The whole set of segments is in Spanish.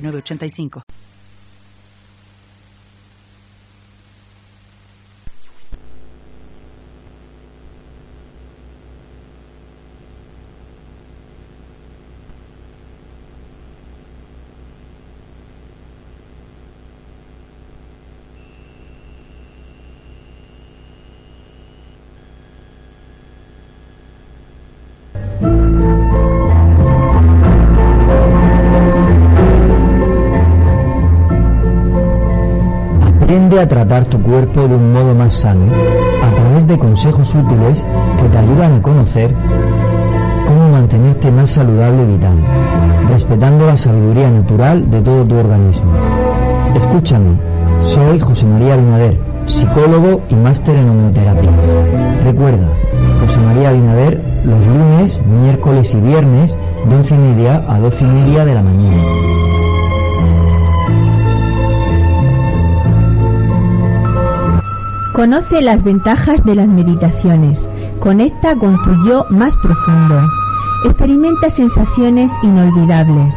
985. A tratar tu cuerpo de un modo más sano a través de consejos útiles que te ayudan a conocer cómo mantenerte más saludable y vital, respetando la sabiduría natural de todo tu organismo. Escúchame, soy José María Binader, psicólogo y máster en homeoterapias. Recuerda, José María Binader los lunes, miércoles y viernes de 11 y media a 12 y media de la mañana. Conoce las ventajas de las meditaciones. Conecta con tu yo más profundo. Experimenta sensaciones inolvidables.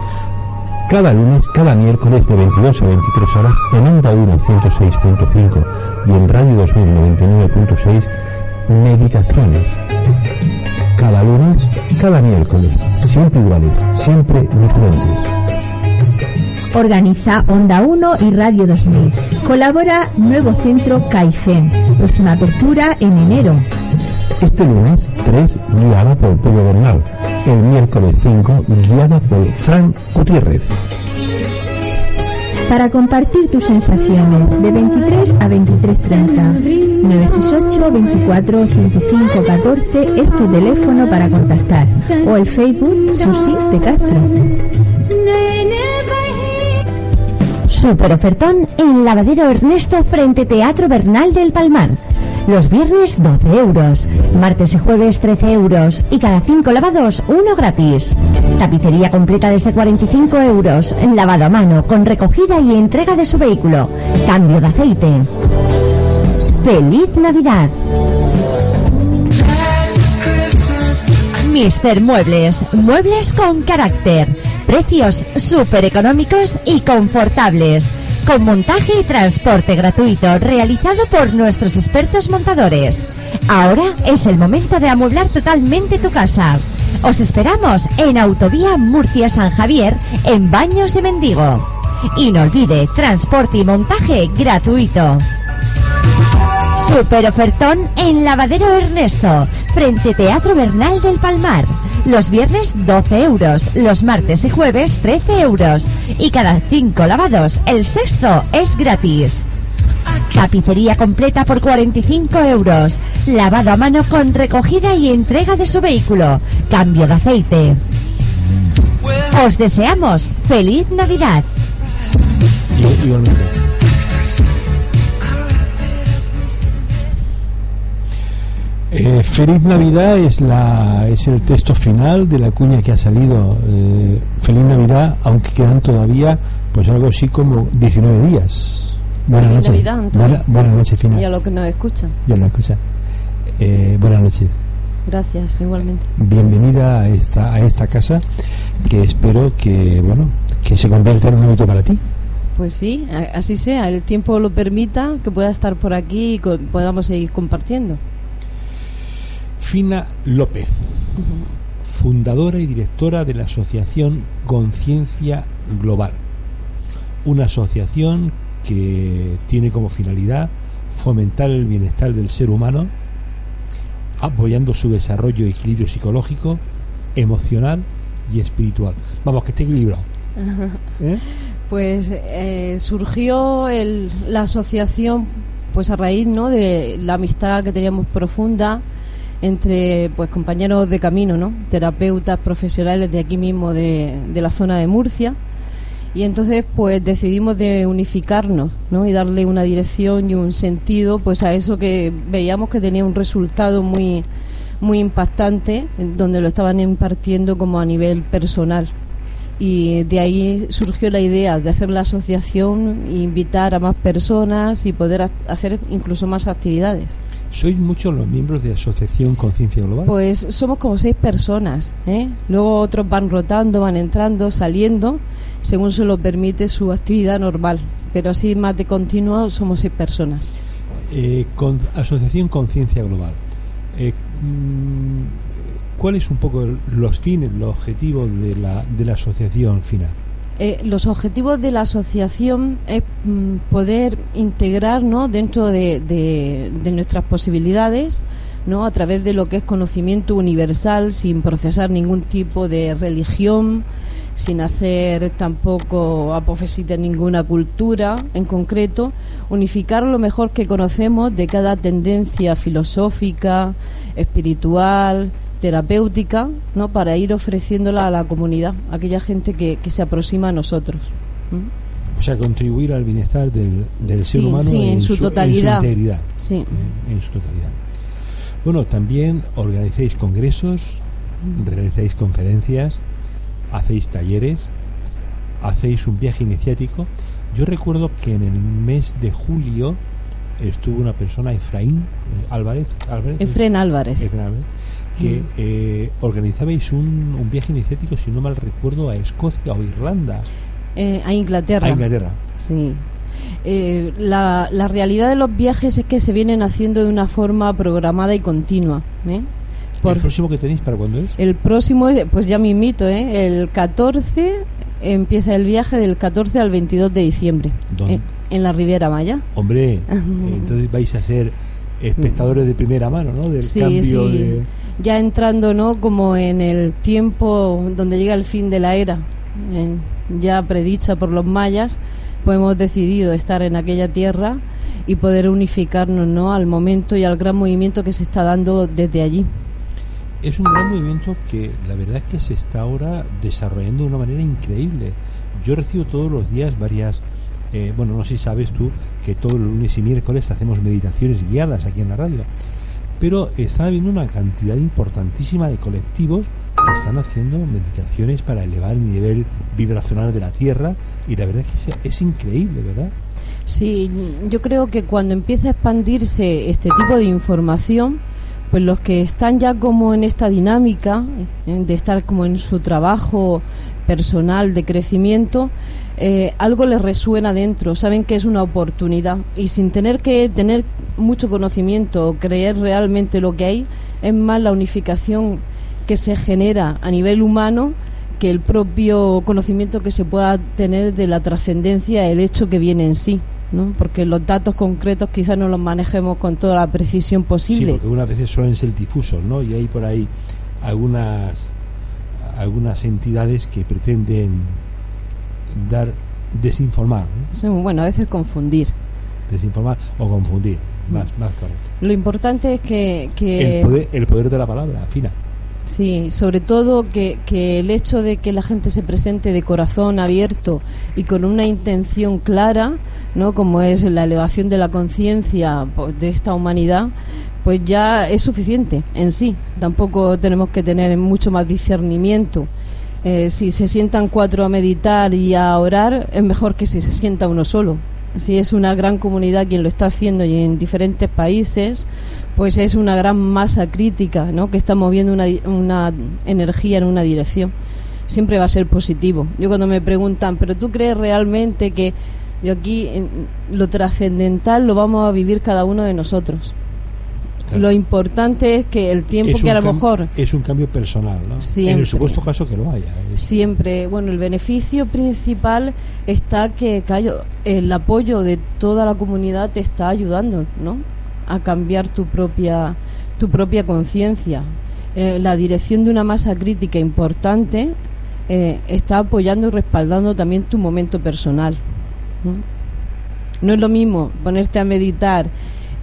Cada lunes, cada miércoles de 22 a 23 horas en Onda 1 106.5 y en Radio 2099.6 Meditaciones. Cada lunes, cada miércoles, siempre iguales, siempre diferentes. Organiza Onda 1 y Radio 2000. Colabora Nuevo Centro Caifen. Próxima apertura en enero. Este lunes 3 guiada por Pedro Bernal. El miércoles 5 guiada por Frank Gutiérrez. Para compartir tus sensaciones de 23 a 23.30. 968 24 85 14 es tu teléfono para contactar. O el Facebook Susi de Castro. Super ofertón en Lavadero Ernesto frente Teatro Bernal del Palmar. Los viernes 12 euros, martes y jueves 13 euros y cada 5 lavados uno gratis. Tapicería completa desde 45 euros, lavado a mano con recogida y entrega de su vehículo. Cambio de aceite. ¡Feliz Navidad! Mister Muebles, muebles con carácter, precios súper económicos y confortables, con montaje y transporte gratuito realizado por nuestros expertos montadores. Ahora es el momento de amueblar totalmente tu casa. Os esperamos en Autovía Murcia-San Javier, en Baños de Mendigo. Y no olvide, transporte y montaje gratuito. Super ofertón en Lavadero Ernesto, frente Teatro Bernal del Palmar. Los viernes 12 euros, los martes y jueves 13 euros. Y cada 5 lavados, el sexto es gratis. Tapicería completa por 45 euros. Lavado a mano con recogida y entrega de su vehículo. Cambio de aceite. Os deseamos feliz Navidad. Eh, Feliz Navidad es la es el texto final de la cuña que ha salido. Eh, Feliz Navidad, aunque quedan todavía pues algo así como 19 días. Buenas noches. Navidad, buenas noches, Fina. Y a los que nos escuchan. Ya lo escucha. Eh, buenas noches. Gracias, igualmente. Bienvenida a esta a esta casa que espero que bueno que se convierta en un hábito para ti. Pues sí, así sea, el tiempo lo permita, que pueda estar por aquí y podamos seguir compartiendo. Fina López, fundadora y directora de la asociación Conciencia Global, una asociación que tiene como finalidad fomentar el bienestar del ser humano, apoyando su desarrollo y equilibrio psicológico, emocional y espiritual. Vamos, que esté equilibrado. ¿eh? Pues eh, surgió el- la asociación pues a raíz ¿no? de la amistad que teníamos profunda entre pues compañeros de camino, ¿no? terapeutas profesionales de aquí mismo de, de la zona de Murcia Y entonces pues decidimos de unificarnos, ¿no? Y darle una dirección y un sentido pues a eso que veíamos que tenía un resultado muy muy impactante donde lo estaban impartiendo como a nivel personal y de ahí surgió la idea de hacer la asociación, invitar a más personas y poder hacer incluso más actividades. ¿Sois muchos los miembros de Asociación Conciencia Global? Pues somos como seis personas. ¿eh? Luego otros van rotando, van entrando, saliendo, según se lo permite su actividad normal. Pero así más de continuo somos seis personas. Eh, con Asociación Conciencia Global. Eh, mm, ¿Cuáles un poco los fines, los objetivos de la, de la asociación final? Eh, los objetivos de la asociación es mm, poder integrar ¿no? dentro de, nuestras posibilidades ¿no? a través de lo que es conocimiento universal sin procesar ningún tipo de religión sin hacer tampoco apofesis de ninguna cultura en concreto, unificar lo mejor que conocemos de cada tendencia filosófica, espiritual, terapéutica ¿no? para ir ofreciéndola a la comunidad, a aquella gente que, que se aproxima a nosotros. O sea, contribuir al bienestar del, del ser humano en, su, totalidad. integridad. Sí. En su totalidad. Bueno, también organizáis congresos, realizáis conferencias, hacéis talleres, hacéis un viaje iniciático. Yo recuerdo que en el mes de julio estuvo una persona, Efraín eh, Álvarez. Álvarez Efraín Álvarez. Efraín Álvarez que eh, organizabais un, un, viaje iniciático, si no mal recuerdo, a Escocia o Irlanda. Eh, a Inglaterra. A Inglaterra. Sí. Eh, la, la, realidad de los viajes es que se vienen haciendo de una forma programada y continua. Por, ¿El próximo que tenéis para cuándo es? El próximo, pues ya me invito, ¿eh? el 14 empieza el viaje del 14 al 22 de diciembre. En, en, la Riviera Maya. Hombre, entonces vais a ser espectadores de primera mano, ¿no? Del cambio de ya entrando no como en el tiempo donde llega el fin de la era ya predicha por los mayas pues hemos decidido estar en aquella tierra y poder unificarnos no al momento y al gran movimiento que se está dando desde allí. Es un gran movimiento que la verdad es que se está ahora desarrollando de una manera increíble. Yo recibo todos los días varias eh, bueno no sé si sabes tú que todos los lunes y miércoles hacemos meditaciones guiadas aquí en la radio pero está habiendo una cantidad importantísima de colectivos que están haciendo meditaciones para elevar el nivel vibracional de la Tierra y la verdad es que es, increíble, ¿verdad? Sí, yo creo que cuando empieza a expandirse este tipo de información, pues los que están ya como en esta dinámica eh, de estar como en su trabajo personal de crecimiento, eh, algo les resuena dentro, saben que es una oportunidad y sin tener que tener mucho conocimiento o creer realmente lo que hay, es más la unificación que se genera a nivel humano que el propio conocimiento que se pueda tener de la trascendencia, el hecho que viene en sí. ¿no? porque los datos concretos quizás no los manejemos con toda la precisión posible. Sí, porque unas veces suelen ser difusos, ¿no? Y hay por ahí algunas algunas entidades que pretenden dar desinformar. bueno, a veces confundir. Desinformar o confundir, más, más correcto. Lo importante es que... el, poder, de la palabra, afina. Sí, sobre todo que, que, el hecho de que la gente se presente de corazón abierto y con una intención clara, ¿no? como es la elevación de la conciencia pues, de esta humanidad, pues ya es suficiente en sí. Tampoco tenemos que tener mucho más discernimiento. Eh, si se sientan cuatro a meditar y a orar, es mejor que si se sienta uno solo. Si es una gran comunidad quien lo está haciendo y en diferentes países, pues es una gran masa crítica ¿no? que está moviendo una, una energía en una dirección. Siempre va a ser positivo. Yo cuando me preguntan, ¿pero tú crees realmente que de aquí lo trascendental lo vamos a vivir cada uno de nosotros? Lo importante es que el tiempo que a lo mejor... Es un cambio personal, ¿no? Siempre, en el supuesto caso que lo haya. Siempre. Bueno, el beneficio principal está que el apoyo de toda la comunidad te está ayudando, ¿no? A cambiar tu propia, tu propia conciencia. Eh, la dirección de una masa crítica importante eh, está apoyando y respaldando también tu momento personal. no es lo mismo ponerte a meditar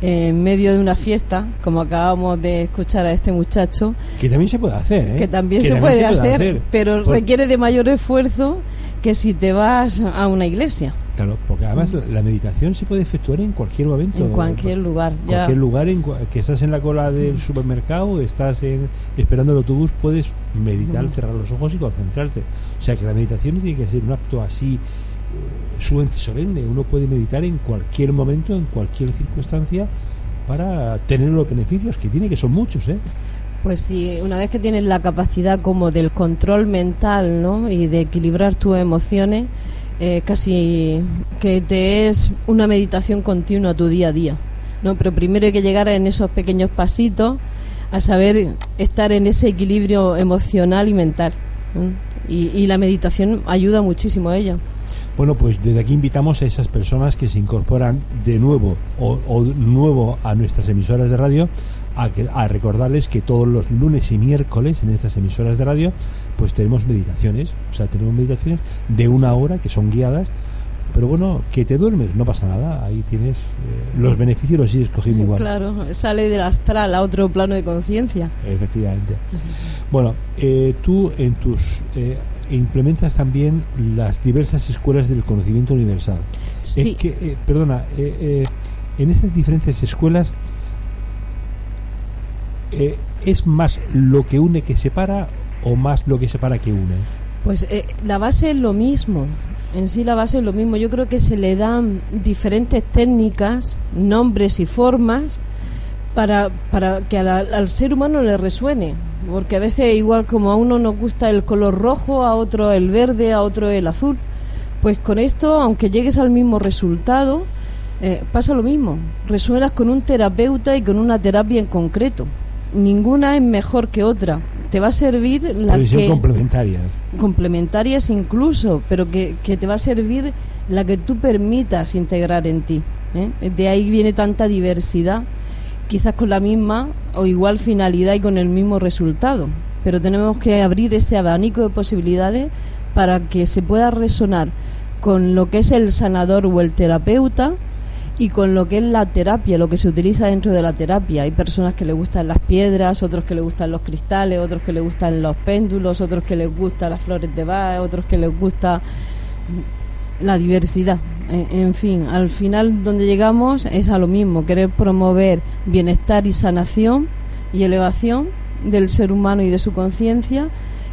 en medio de una fiesta, como acabamos de escuchar a este muchacho. Que también se puede hacer, ¿eh? Que también, se, puede hacer, pero requiere de mayor esfuerzo que si te vas a una iglesia. Claro, porque además la, la meditación se puede efectuar en cualquier momento. En cualquier lugar, En ya. cualquier lugar, en que estás en la cola del supermercado, estás en- esperando el autobús, puedes meditar, cerrar los ojos y concentrarte. O sea que la meditación no tiene que ser un acto así eh, sumamente solemne. Uno puede meditar en cualquier momento, en cualquier circunstancia, para tener los beneficios que tiene, que son muchos, ¿eh? Pues sí, una vez que tienes la capacidad como del control mental, ¿no? Y de equilibrar tus emociones, eh, casi que te es una meditación continua tu día a día, ¿no? Pero primero hay que llegar en esos pequeños pasitos a saber estar en ese equilibrio emocional y mental. Y, y la meditación ayuda muchísimo a ello. Bueno, pues desde aquí invitamos a esas personas que se incorporan de nuevo o, o nuevo a nuestras emisoras de radio a, que- a recordarles que todos los lunes y miércoles en estas emisoras de radio pues tenemos meditaciones, o sea, tenemos meditaciones de una hora que son guiadas, pero bueno, que te duermes, no pasa nada, ahí tienes eh, los beneficios los sigues cogiendo igual. Claro, sale del astral a otro plano de conciencia. Efectivamente. Bueno, eh, tú en tus eh, implementas también las diversas escuelas del conocimiento universal. Sí. Es que, eh, perdona, eh, eh, en estas diferentes escuelas es más lo que une que separa o más lo que separa que une. Pues eh, la base es lo mismo. En sí la base es lo mismo. Yo creo que se le dan diferentes técnicas, nombres y formas para, para que al ser humano le resuene. Porque a veces igual como a uno nos gusta el color rojo, a otro el verde, a otro el azul. Pues con esto, aunque llegues al mismo resultado, eh, pasa lo mismo. Resuenas con un terapeuta y con una terapia en concreto. Ninguna es mejor que otra. Te va a servir la Pueden que complementarias. complementarias incluso, pero que, que te va a servir la que tú permitas integrar en ti. ¿eh? De ahí viene tanta diversidad, quizás con la misma o igual finalidad y con el mismo resultado. Pero tenemos que abrir ese abanico de posibilidades para que se pueda resonar con lo que es el sanador o el terapeuta y con lo que es la terapia, lo que se utiliza dentro de la terapia. Hay personas que les gustan las piedras, otros que les gustan los cristales, otros que les gustan los péndulos, otros que les gustan las flores de Bach, otros que les gusta la diversidad. En, en fin, al final donde llegamos es a lo mismo, querer promover bienestar y sanación y elevación del ser humano y de su conciencia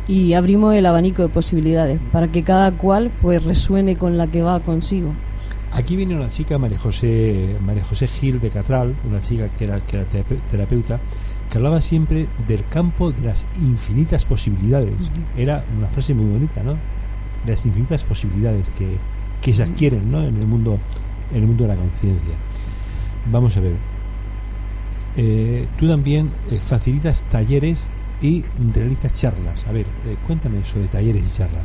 y abrimos el abanico de posibilidades para que cada cual pues resuene con la que va consigo. Aquí viene una chica, María José, María José Gil de Catral, una chica que era, que era terape- terapeuta, que hablaba siempre del campo de las infinitas posibilidades. Era una frase muy bonita, ¿no? De las infinitas posibilidades que, que se adquieren ¿no? en, el mundo, en el mundo de la conciencia. Vamos a ver. Eh, tú también eh, facilitas talleres y realizas charlas. A ver, eh, cuéntame sobre talleres y charlas.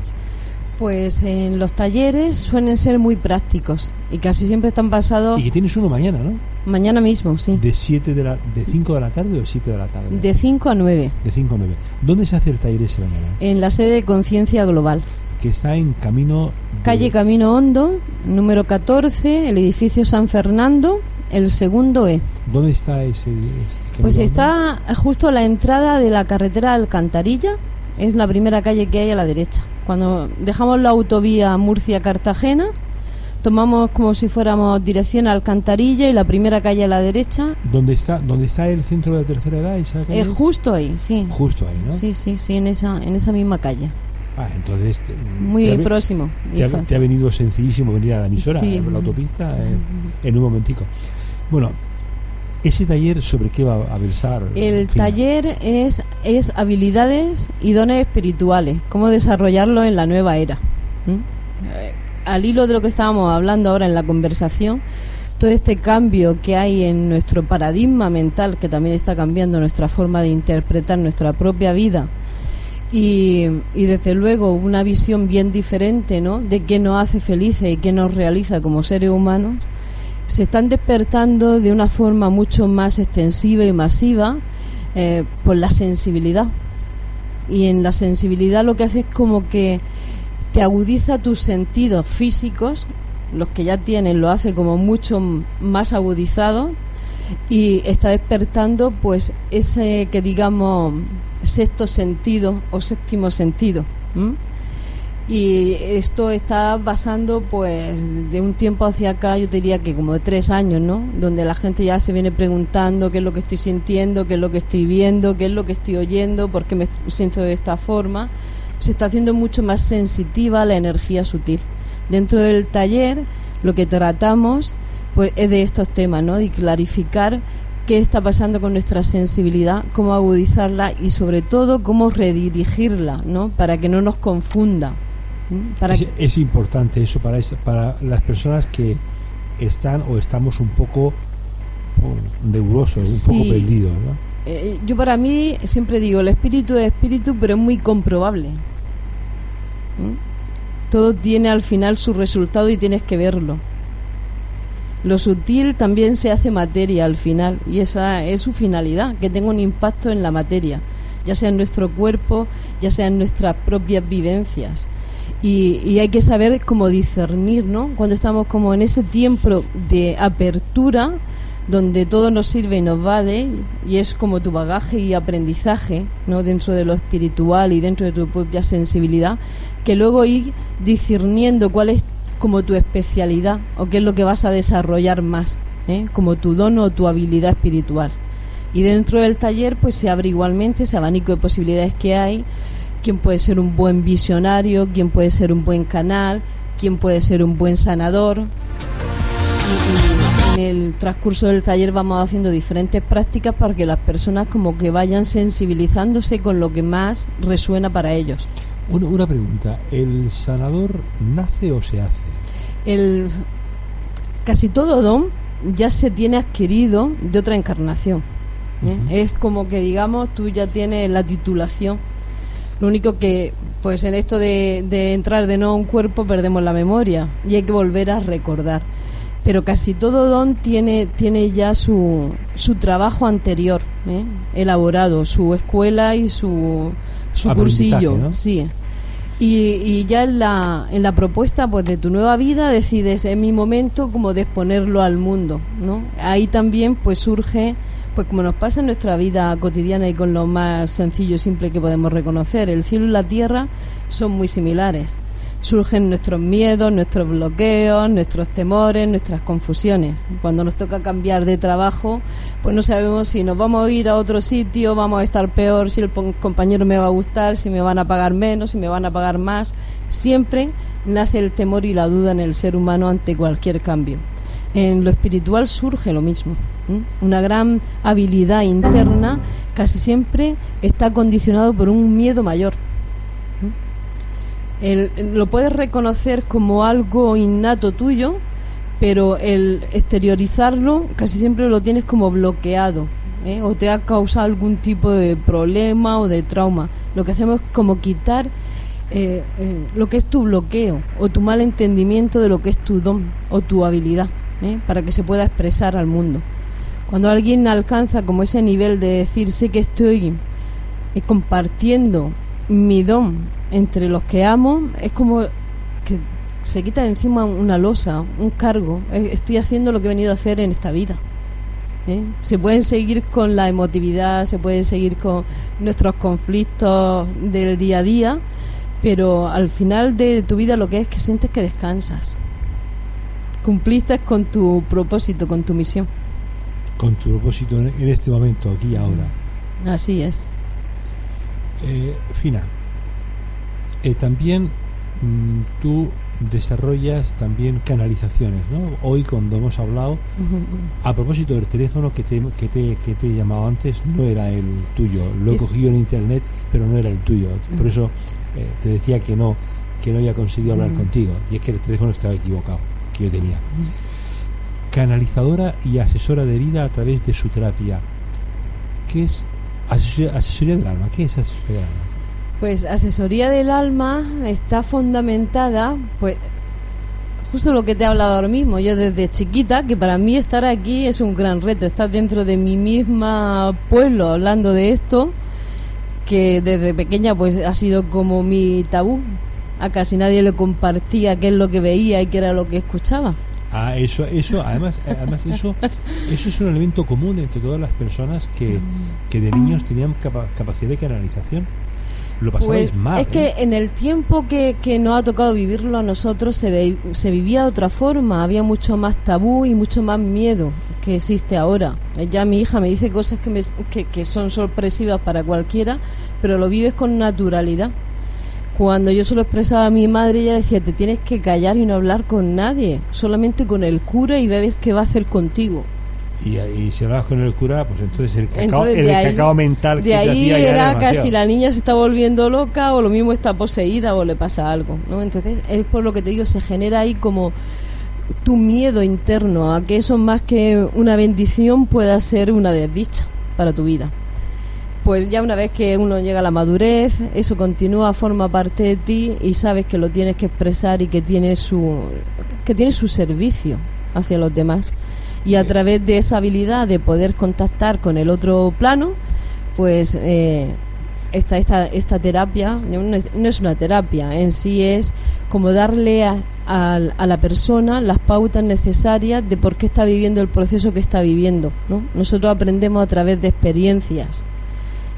Pues en los talleres suelen ser muy prácticos y casi siempre están basados Y que tienes uno mañana, ¿no? mañana mismo, sí, De 7 de la de 5 de la tarde o 7 de la tarde. de 5 a 9 De 5 a 9. ¿Dónde se hace el taller ese mañana? en la sede de Conciencia Global. Que está en camino. de- Calle Camino Hondo, número 14, el edificio San Fernando, el segundo E. ¿Dónde está ese? ese Pues está justo a la entrada de la carretera Alcantarilla, es la primera calle que hay a la derecha. Cuando dejamos la autovía Murcia-Cartagena, tomamos como si fuéramos dirección a Alcantarilla y la primera calle a la derecha ¿Dónde está, ¿Dónde está el centro de la tercera edad? Esa calle justo ahí, sí. Justo ahí, ¿no? Sí, sí, sí, en esa, en esa misma calle. Ah, entonces. te- Muy te ha próximo. Te ha, te ha venido sencillísimo venir a la emisora, Sí. por la autopista, eh, en un momentico. Bueno, ese taller sobre qué va a versar. El Fina? taller es, es habilidades y dones espirituales, cómo desarrollarlo en la nueva era. ¿Mm? Al hilo de lo que estábamos hablando ahora en la conversación, todo este cambio que hay en nuestro paradigma mental, que también está cambiando nuestra forma de interpretar nuestra propia vida, y, y desde luego una visión bien diferente ¿no? de qué nos hace felices y qué nos realiza como seres humanos, se están despertando de una forma mucho más extensiva y masiva eh, por la sensibilidad. Y en la sensibilidad lo que hace es como que te agudiza tus sentidos físicos, los que ya tienen lo hace como mucho más agudizado y está despertando pues ese que digamos sexto sentido o séptimo sentido. y esto está pasando pues de un tiempo hacia acá yo diría que como de tres años no donde la gente ya se viene preguntando qué es lo que estoy sintiendo qué es lo que estoy viendo qué es lo que estoy oyendo por qué me siento de esta forma. Se está haciendo mucho más sensitiva la energía sutil. Dentro del taller lo que tratamos pues es de estos temas no de clarificar qué está pasando con nuestra sensibilidad, cómo agudizarla y sobre todo cómo redirigirla, ¿no? Para que no nos confunda. Para es, importante eso para, para las personas que están o estamos un poco oh, neurosos, un poco perdidos. Eh, yo para mí siempre digo, el espíritu es espíritu, pero es muy comprobable. Todo tiene al final su resultado y tienes que verlo. Lo sutil también se hace materia al final y esa es su finalidad, que tenga un impacto en la materia, ya sea en nuestro cuerpo, ya sea en nuestras propias vivencias y, hay que saber cómo discernir, ¿no? Cuando estamos como en ese tiempo de apertura, donde todo nos sirve y nos vale, y es como tu bagaje y aprendizaje, ¿no? Dentro de lo espiritual y dentro de tu propia sensibilidad, que luego ir discerniendo cuál es como tu especialidad o qué es lo que vas a desarrollar más, ¿eh? como tu don o tu habilidad espiritual. Y dentro del taller, pues se abre igualmente ese abanico de posibilidades que hay quién puede ser un buen visionario, quién puede ser un buen canal, quién puede ser un buen sanador. En el transcurso del taller vamos haciendo diferentes prácticas para que las personas como que vayan sensibilizándose con lo que más resuena para ellos. Una, una pregunta, ¿el sanador nace o se hace? El, casi todo don ya se tiene adquirido de otra encarnación. ¿eh? Es como que digamos tú ya tienes la titulación lo único que, pues en esto de, entrar de nuevo a un cuerpo perdemos la memoria y hay que volver a recordar. Pero casi todo don tiene, tiene ya su, su trabajo anterior, ¿eh? elaborado, su escuela y su, su cursillo. Sí. Y, y, ya en la, en la propuesta pues de tu nueva vida decides en mi momento como de exponerlo al mundo ¿no? ahí también pues surge pues como nos pasa en nuestra vida cotidiana y con lo más sencillo y simple que podemos reconocer, el cielo y la tierra son muy similares. Surgen nuestros miedos, nuestros bloqueos, nuestros temores, nuestras confusiones. Cuando nos toca cambiar de trabajo, pues no sabemos si nos vamos a ir a otro sitio, vamos a estar peor, si el compañero me va a gustar, si me van a pagar menos, si me van a pagar más. Siempre nace el temor y la duda en el ser humano ante cualquier cambio. En lo espiritual surge lo mismo. Una gran habilidad interna casi siempre está condicionado por un miedo mayor. Lo puedes reconocer como algo innato tuyo, pero el exteriorizarlo casi siempre lo tienes como bloqueado ¿eh? o te ha causado algún tipo de problema o de trauma. Lo que hacemos es como quitar eh, eh, lo que es tu bloqueo o tu mal entendimiento de lo que es tu don o tu habilidad para que se pueda expresar al mundo. Cuando alguien alcanza como ese nivel de decir sé que estoy compartiendo mi don entre los que amo, es como que se quita de encima una losa, un cargo. Estoy haciendo lo que he venido a hacer en esta vida. ¿eh? Se pueden seguir con la emotividad, se pueden seguir con nuestros conflictos del día a día, pero al final de tu vida lo que es que sientes que descansas. Cumpliste con tu propósito, con tu misión con tu propósito en este momento, aquí y ahora. Así es. Eh, Fina, eh, también mm, tú desarrollas también canalizaciones, ¿no? Hoy cuando hemos hablado, a propósito del teléfono que te, que te, que te he llamado antes, no era el tuyo, lo he cogido en internet, pero no era el tuyo. Por eso eh, te decía que no, que no había conseguido hablar contigo, y es que el teléfono estaba equivocado, que yo tenía canalizadora y asesora de vida a través de su terapia. ¿Qué es asesoría, del alma? ¿Qué es asesoría del alma? Pues asesoría del alma está fundamentada, pues justo lo que te he hablado ahora mismo, yo desde chiquita, que para mí estar aquí es un gran reto, estar dentro de mi misma pueblo hablando de esto, que desde pequeña pues ha sido como mi tabú, a casi nadie le compartía qué es lo que veía y qué era lo que escuchaba. Ah, eso, eso, además, además eso, eso es un elemento común entre todas las personas que, que de niños tenían capacidad de canalización. Lo pasabais Pues mal. es que ¿eh? en el tiempo que, que nos ha tocado vivirlo a nosotros se, ve- se vivía de otra forma, había mucho más tabú y mucho más miedo que existe ahora. Eh, Ya mi hija me dice cosas que, me- que, que son sorpresivas para cualquiera, pero lo vives con naturalidad. Cuando yo se lo expresaba a mi madre, ella decía, te tienes que callar y no hablar con nadie, solamente con el cura y ver qué va a hacer contigo. Y, y si hablabas con el cura, pues entonces el cacao, Entonces, el ahí- cacao mental que De te ahí hacía ya era casi la niña se está volviendo loca o lo mismo está poseída o le pasa algo, ¿no? Entonces es por lo que te digo, se genera ahí como tu miedo interno a que eso más que una bendición pueda ser una desdicha para tu vida. Pues ya una vez que uno llega a la madurez, eso continúa, forma parte de ti y sabes que lo tienes que expresar y que tiene su que tiene su servicio hacia los demás. Y a través de esa habilidad de poder contactar con el otro plano, pues eh, esta, esta, terapia no es, una terapia, en sí es como darle a, a- a la persona las pautas necesarias de por qué está viviendo el proceso que está viviendo. ¿no? Nosotros aprendemos a través de experiencias.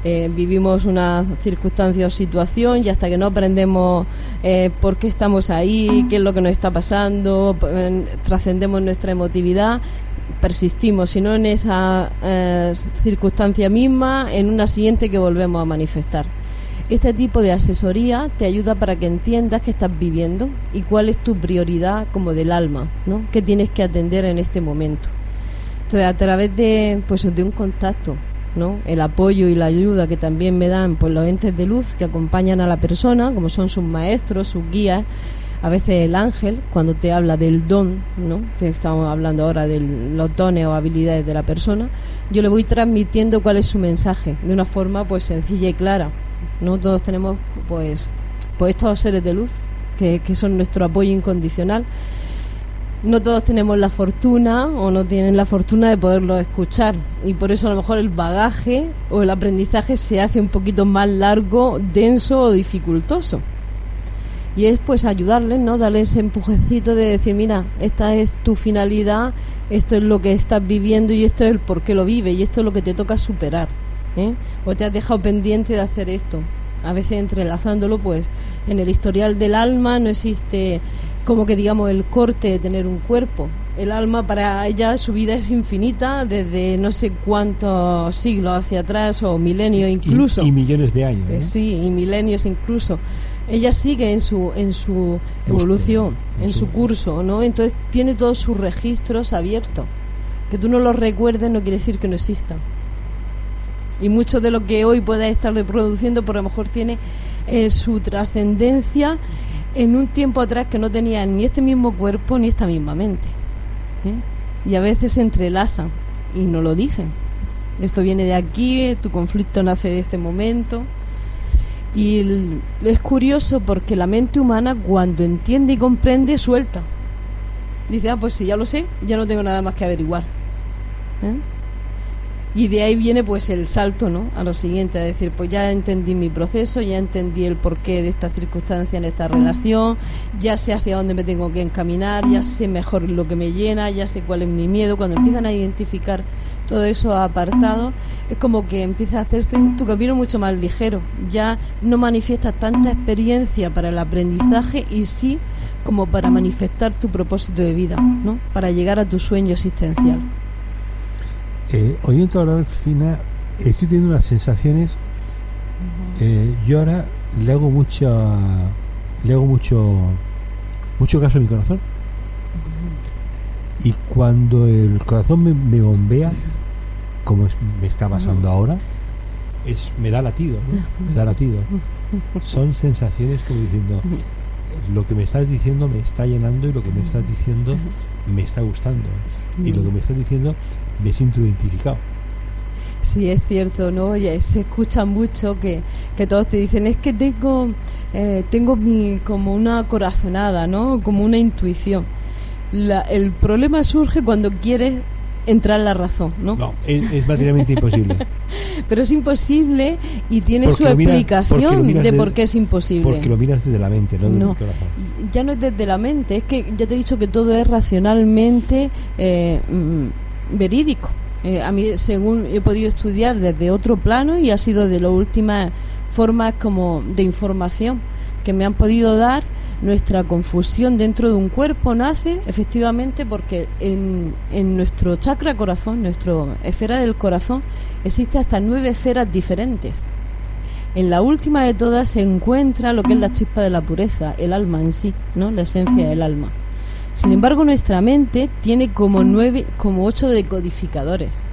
Eh, vivimos una circunstancia o situación y hasta que no aprendemos eh, por qué estamos ahí, qué es lo que nos está pasando, trascendemos nuestra emotividad, persistimos, si no en esa eh, circunstancia misma, en una siguiente que volvemos a manifestar. Este tipo de asesoría te ayuda para que entiendas qué estás viviendo y cuál es tu prioridad como del alma, ¿no? ¿Qué tienes que atender en este momento? Entonces, a través de, pues, de un contacto, ¿no? El apoyo y la ayuda que también me dan pues, los entes de luz que acompañan a la persona, como son sus maestros, sus guías, a veces el ángel, cuando te habla del don, ¿no? que estamos hablando ahora de los dones o habilidades de la persona, yo le voy transmitiendo cuál es su mensaje, de una forma pues sencilla y clara. No todos tenemos pues, pues estos seres de luz que, que son nuestro apoyo incondicional. No todos tenemos la fortuna o no tienen la fortuna de poderlo escuchar y por eso a lo mejor el bagaje o el aprendizaje se hace un poquito más largo, denso o dificultoso y es pues ayudarles, ¿no? Darle ese empujecito de decir, mira, esta es tu finalidad, esto es lo que estás viviendo y esto es el por qué lo vives y esto es lo que te toca superar, ¿eh? O te has dejado pendiente de hacer esto. A veces entrelazándolo, pues en el historial del alma no existe como que digamos el corte de tener un cuerpo. El alma para ella su vida es infinita desde no sé cuántos siglos hacia atrás o milenios incluso. Y, millones de años. Eh, sí, y milenios incluso. Ella sigue en su en su evolución, en en su- su curso, ¿no? Entonces tiene todos sus registros abiertos. Que tú no los recuerdes no quiere decir que no existan. Y mucho de lo que hoy puedes estar reproduciendo, por lo mejor tiene eh, su trascendencia en un tiempo atrás que no tenía ni este mismo cuerpo ni esta misma mente. ¿eh? Y a veces se entrelazan y no lo dicen. Esto viene de aquí, tu conflicto nace de este momento. Y es curioso porque la mente humana cuando entiende y comprende suelta. Dice, ah, pues si ya lo sé, ya no tengo nada más que averiguar. ¿Eh? Y de ahí viene pues el salto, ¿no? A lo siguiente, a decir, pues ya entendí mi proceso, ya entendí el porqué de esta circunstancia en esta relación, ya sé hacia dónde me tengo que encaminar, ya sé mejor lo que me llena, ya sé cuál es mi miedo. Cuando empiezan a identificar todo eso apartado, es como que empieza a hacerte tu camino mucho más ligero. Ya no manifiestas tanta experiencia para el aprendizaje y sí como para manifestar tu propósito de vida, ¿no? Para llegar a tu sueño existencial. Eh, oyendo hablar, Fina, estoy teniendo unas sensaciones. eh, yo ahora le hago mucha. Le hago mucho. Mucho caso a mi corazón. Y cuando el corazón me, me bombea, como es- me está pasando ahora, es me da latido, ¿no? Me da latido. Son sensaciones como diciendo, lo que me estás diciendo me está llenando y lo que me estás diciendo me está gustando. Y lo que me estás diciendo me siento identificado. Sí, es cierto, ¿no? Oye, se escucha mucho que, que todos te dicen, es que tengo, eh, tengo mi, como una corazonada, ¿no? Como una intuición. La- el problema surge cuando quieres entrar en la razón, ¿no? No, es, es materialmente imposible. Pero es imposible y tiene Porque su explicación de por qué es imposible. Porque lo miras desde la mente, no No. ya no es desde la mente, es que ya te he dicho que todo es racionalmente eh, mm, verídico. Eh, a mí, según he podido estudiar desde otro plano y ha sido de las últimas formas como de información que me han podido dar nuestra confusión dentro de un cuerpo nace efectivamente porque en, en nuestro chakra corazón, nuestra esfera del corazón, existe hasta nueve esferas diferentes. En la última de todas se encuentra lo que es la chispa de la pureza, el alma en sí, ¿no? La esencia del alma. Sin embargo, nuestra mente tiene como nueve, como ocho decodificadores.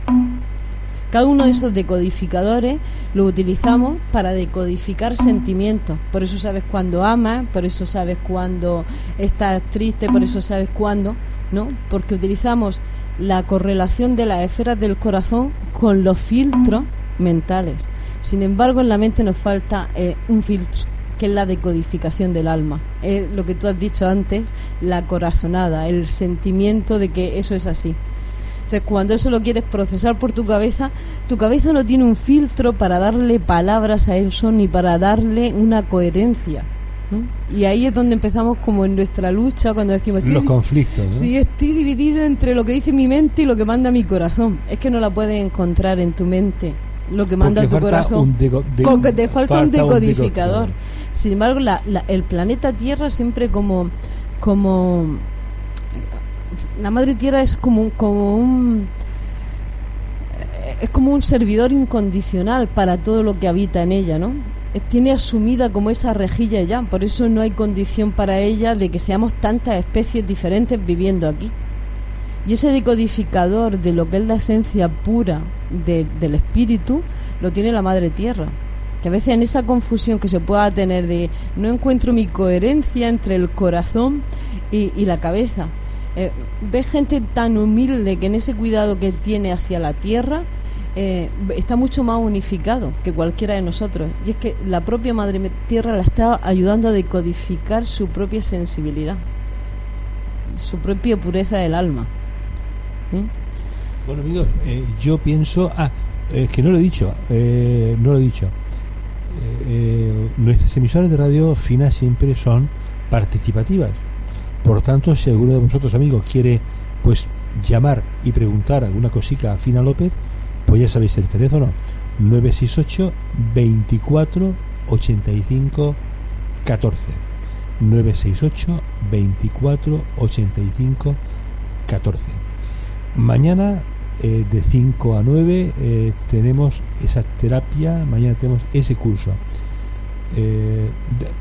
Cada uno de esos decodificadores lo utilizamos para decodificar sentimientos. Por eso sabes cuándo amas, por eso sabes cuándo estás triste, por eso sabes cuándo, ¿no? Porque utilizamos la correlación de las esferas del corazón con los filtros mentales. Sin embargo, en la mente nos falta eh, un filtro, que es la decodificación del alma. Es lo que tú has dicho antes, la corazonada, el sentimiento de que eso es así. Entonces, cuando eso lo quieres procesar por tu cabeza, tu cabeza no tiene un filtro para darle palabras a eso ni para darle una coherencia. Y ahí es donde empezamos como en nuestra lucha cuando decimos... Los conflictos. ¿no? Sí, estoy dividido entre lo que dice mi mente y lo que manda mi corazón. Es que no la puedes encontrar en tu mente, lo que manda tu corazón. porque te falta, un decodificador. Sin embargo, la, el planeta Tierra siempre como... como la madre tierra es como, un es como un servidor incondicional para todo lo que habita en ella, ¿no? Tiene asumida como esa rejilla ya, por eso no hay condición para ella de que seamos tantas especies diferentes viviendo aquí. Y ese decodificador de lo que es la esencia pura del espíritu lo tiene la madre tierra. Que a veces en esa confusión que se pueda tener de no encuentro mi coherencia entre el corazón y la cabeza, eh, ves gente tan humilde que en ese cuidado que tiene hacia la tierra eh, está mucho más unificado que cualquiera de nosotros. Y es que la propia Madre Tierra la está ayudando a decodificar su propia sensibilidad, su propia pureza del alma. Bueno, amigos, eh, yo pienso. Ah, es que no lo he dicho, no lo he dicho. nuestras emisoras de radio finas siempre son participativas por tanto, si alguno de vosotros, amigos, quiere pues llamar y preguntar alguna cosica a Fina López, pues ya sabéis el teléfono 968 24 85 14 968 24 85 14 mañana eh, de 5 a 9 eh, tenemos esa terapia mañana tenemos ese curso eh,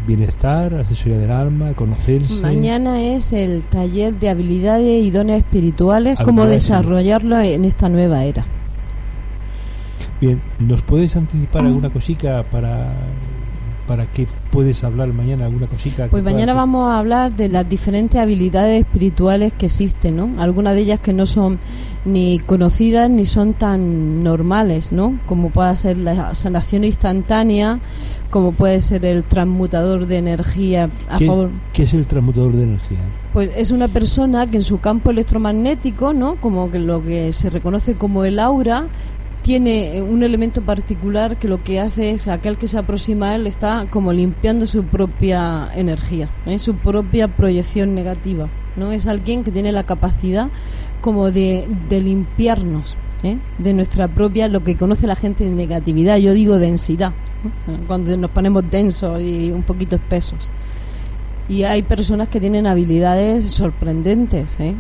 bienestar, asesoría del alma, conocerse. Mañana es el taller de habilidades y dones espirituales, cómo desarrollarlo en esta nueva era. Bien, ¿nos puedes anticipar alguna cosita para para que puedes hablar mañana alguna cosita? Pues mañana vamos a hablar de las diferentes habilidades espirituales que existen, ¿no? Algunas de ellas que no son ni conocidas ni son tan normales, ¿no? Como puede ser la sanación instantánea, como puede ser el transmutador de energía a ¿Qué, favor. ¿Qué es el transmutador de energía? Pues es una persona que en su campo electromagnético, ¿no? Como que lo que se reconoce como el aura, tiene un elemento particular que lo que hace es aquel que se aproxima a él está como limpiando su propia energía, ¿eh? su propia proyección negativa. ¿no? Es alguien que tiene la capacidad como de, de limpiarnos ¿eh? de nuestra propia, lo que conoce la gente de negatividad, yo digo densidad, cuando nos ponemos densos y un poquito espesos. Y hay personas que tienen habilidades sorprendentes, ¿eh?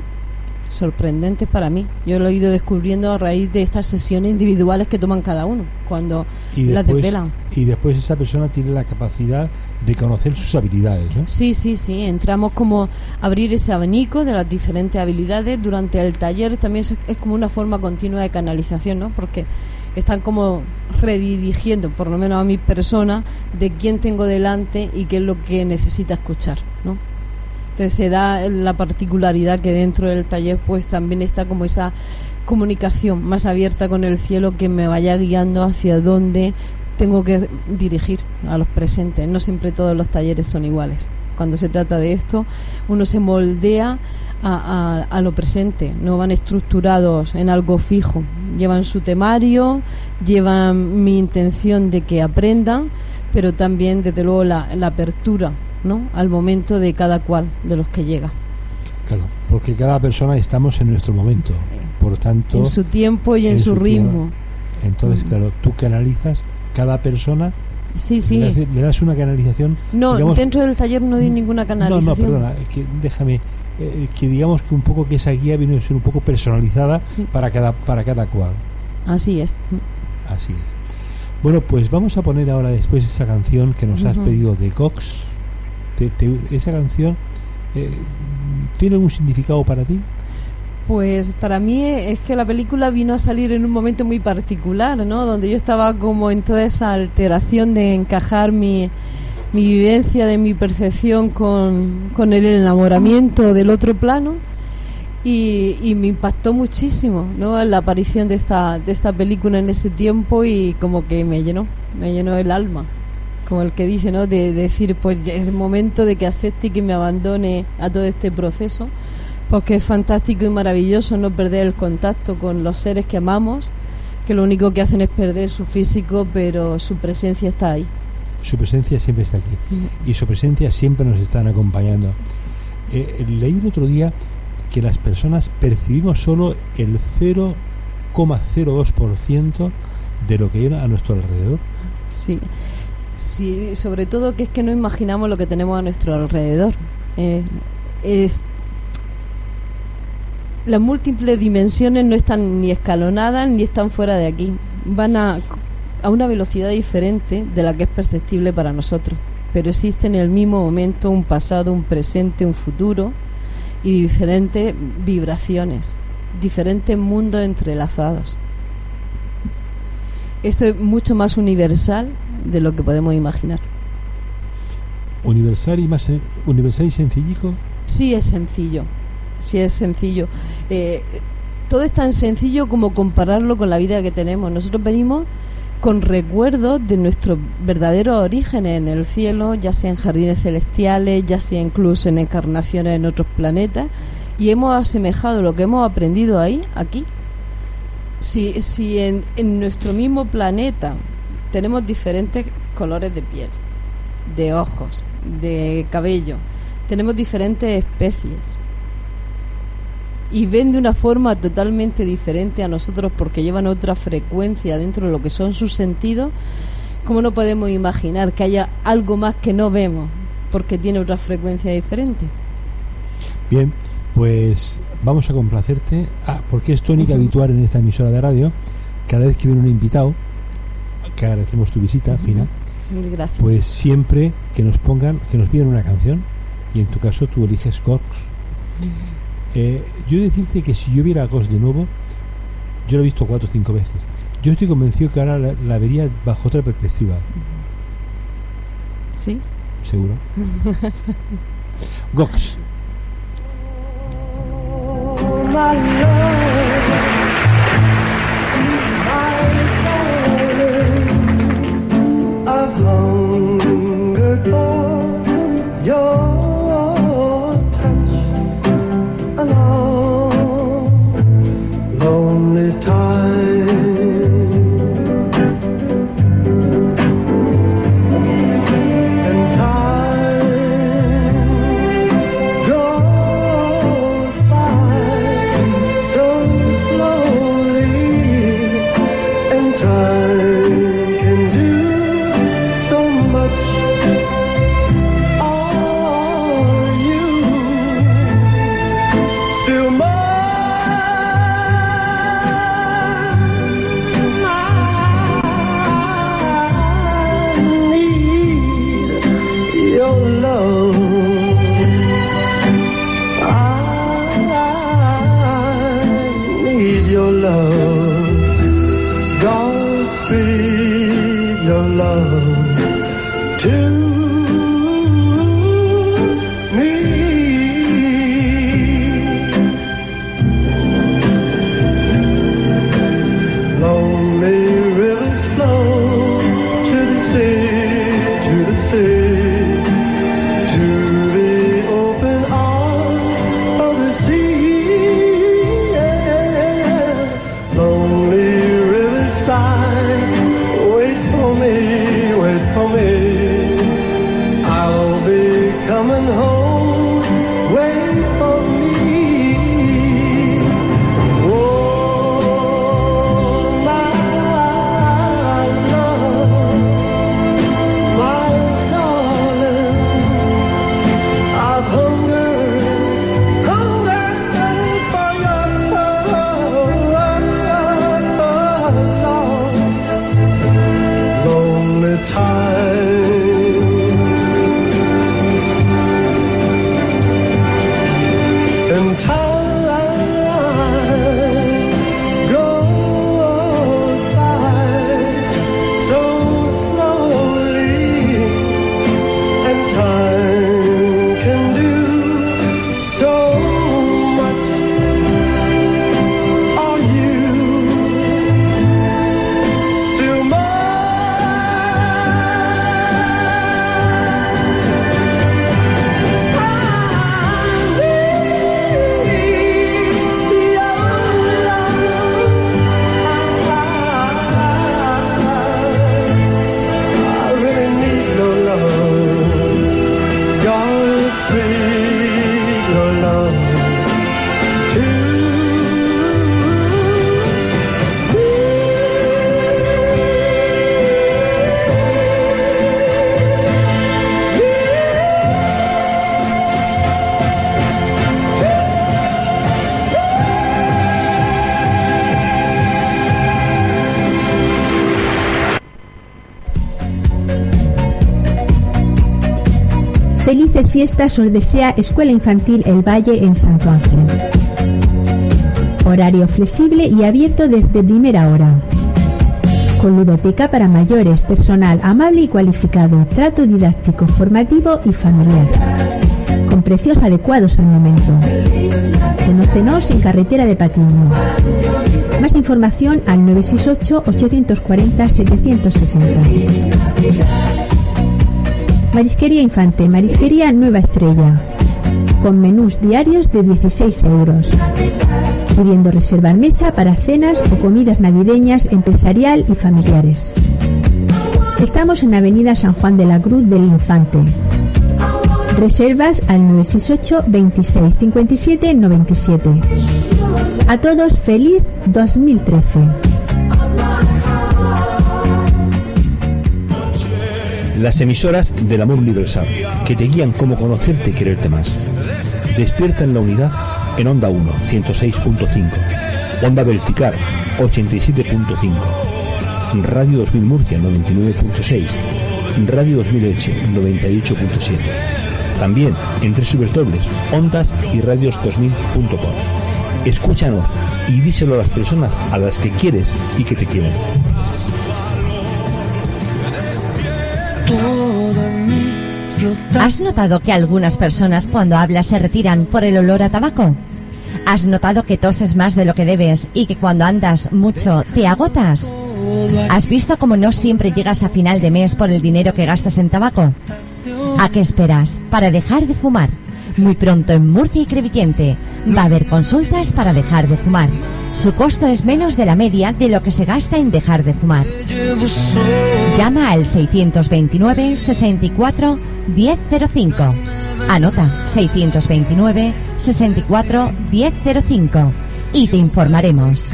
Sorprendentes para mí. Yo lo he ido descubriendo a raíz de estas sesiones individuales que toman cada uno, cuando las desvelan. Y después esa persona tiene la capacidad de conocer sus habilidades. ¿no? Sí, sí, sí. Entramos como a abrir ese abanico de las diferentes habilidades. Durante el taller también es, es como una forma continua de canalización, ¿no? Porque están como redirigiendo, por lo menos a mi persona, de quién tengo delante y qué es lo que necesita escuchar, ¿no? Entonces se da la particularidad que dentro del taller pues también está como esa comunicación más abierta con el cielo que me vaya guiando hacia dónde tengo que dirigir a los presentes. No siempre todos los talleres son iguales. Cuando se trata de esto, uno se moldea a, lo presente, no van estructurados en algo fijo. Llevan su temario, llevan mi intención de que aprendan, pero también, desde luego, la apertura ¿no? al momento de cada cual de los que llega. Claro, porque cada persona estamos en nuestro momento, por tanto... En su tiempo y en, su, ritmo. Entonces, claro, tú canalizas cada persona Sí, sí. Le, das una canalización. No, digamos- dentro del taller no di ninguna No, canalización. no, perdona, es que déjame. eh, que digamos que un poco que esa guía viene a ser un poco personalizada Sí. para cada para cada cual. Así es. Así es. Bueno, pues vamos a poner ahora después esa canción que nos has pedido de Cox. Te- esa canción eh, tiene algún significado para ti? Pues para mí es que la película vino a salir en un momento muy particular, ¿no? Donde yo estaba como en toda esa alteración de encajar mi, mi vivencia de mi percepción con, con el enamoramiento del otro plano y, y me impactó muchísimo, ¿no? La aparición de esta, de esta película en ese tiempo y como que me llenó, me llenó el alma. Como el que dice, ¿no? De, decir, pues ya es momento de que acepte y que me abandone a todo este proceso porque es fantástico y maravilloso no perder el contacto con los seres que amamos, que lo único que hacen es perder su físico, pero su presencia está ahí. Su presencia siempre está aquí y su presencia siempre nos están acompañando. Eh, leí el otro día que las personas percibimos solo el 0,02% de lo que hay a nuestro alrededor. Sí. Sí, sobre todo que es que no imaginamos lo que tenemos a nuestro alrededor. Eh, las múltiples dimensiones no están ni escalonadas ni están fuera de aquí. Van a, a una velocidad diferente de la que es perceptible para nosotros. Pero existe en el mismo momento un pasado, un presente, un futuro y diferentes vibraciones, diferentes mundos entrelazados. Esto es mucho más universal de lo que podemos imaginar. Universal y más universal y sencillico. Sí es sencillo, sí es sencillo. Eh, todo es tan sencillo como compararlo con la vida que tenemos. Nosotros venimos con recuerdos de nuestros verdaderos orígenes en el cielo, ya sea en jardines celestiales, ya sea incluso en encarnaciones en otros planetas, y hemos asemejado lo que hemos aprendido ahí, aquí. Si, si en, en nuestro mismo planeta tenemos diferentes colores de piel, de ojos, de cabello, tenemos diferentes especies y ven de una forma totalmente diferente a nosotros porque llevan otra frecuencia dentro de lo que son sus sentidos, ¿cómo no podemos imaginar que haya algo más que no vemos porque tiene otra frecuencia diferente? Bien, pues vamos a complacerte. Ah, porque es tónica habitual en esta emisora de radio. Cada vez que viene un invitado, que agradecemos tu visita, Fina, Mil gracias. pues siempre que nos pongan, que nos piden una canción, y en tu caso tú eliges Cox. Eh, yo he de decirte que si yo viera a Cox de nuevo, yo lo he visto cuatro o cinco veces. Yo estoy convencido que ahora la, la vería bajo otra perspectiva, ¿Sí? seguro. Gox. love. Fiestas os desea Escuela Infantil El Valle en Santo Ángel. Horario flexible y abierto desde primera hora. Con ludoteca para mayores, personal amable y cualificado, trato didáctico, formativo y familiar. Con precios adecuados al momento. Conócenos en Carretera de Patiño. Más información al 968-840-760. Marisquería Infante, Marisquería Nueva Estrella, con menús diarios de 16 euros, pudiendo reservar mesa para cenas o comidas navideñas empresarial y familiares. Estamos en Avenida San Juan de la Cruz del Infante. Reservas al 968 26 57 97. A todos feliz 2013. Las emisoras del amor universal, que te guían cómo conocerte y quererte más. Despierta en la unidad en Onda 1, 106.5. Onda Vertical, 87.5. Radio 2000 Murcia, 99.6. Radio 2000 Elche, 98.7. También en tres dobles, ondas y radios 2000.com. Escúchanos y díselo a las personas a las que quieres y que te quieren. ¿Has notado que algunas personas cuando hablas se retiran por el olor a tabaco? ¿Has notado que toses más de lo que debes y que cuando andas mucho te agotas? ¿Has visto cómo no siempre llegas a final de mes por el dinero que gastas en tabaco? ¿A qué esperas para dejar de fumar? Muy pronto en Murcia y Crevillente va a haber consultas para dejar de fumar. Su costo es menos de la media de lo que se gasta en dejar de fumar. Llama al 629 64 1005. Anota 629 64 1005 y te informaremos.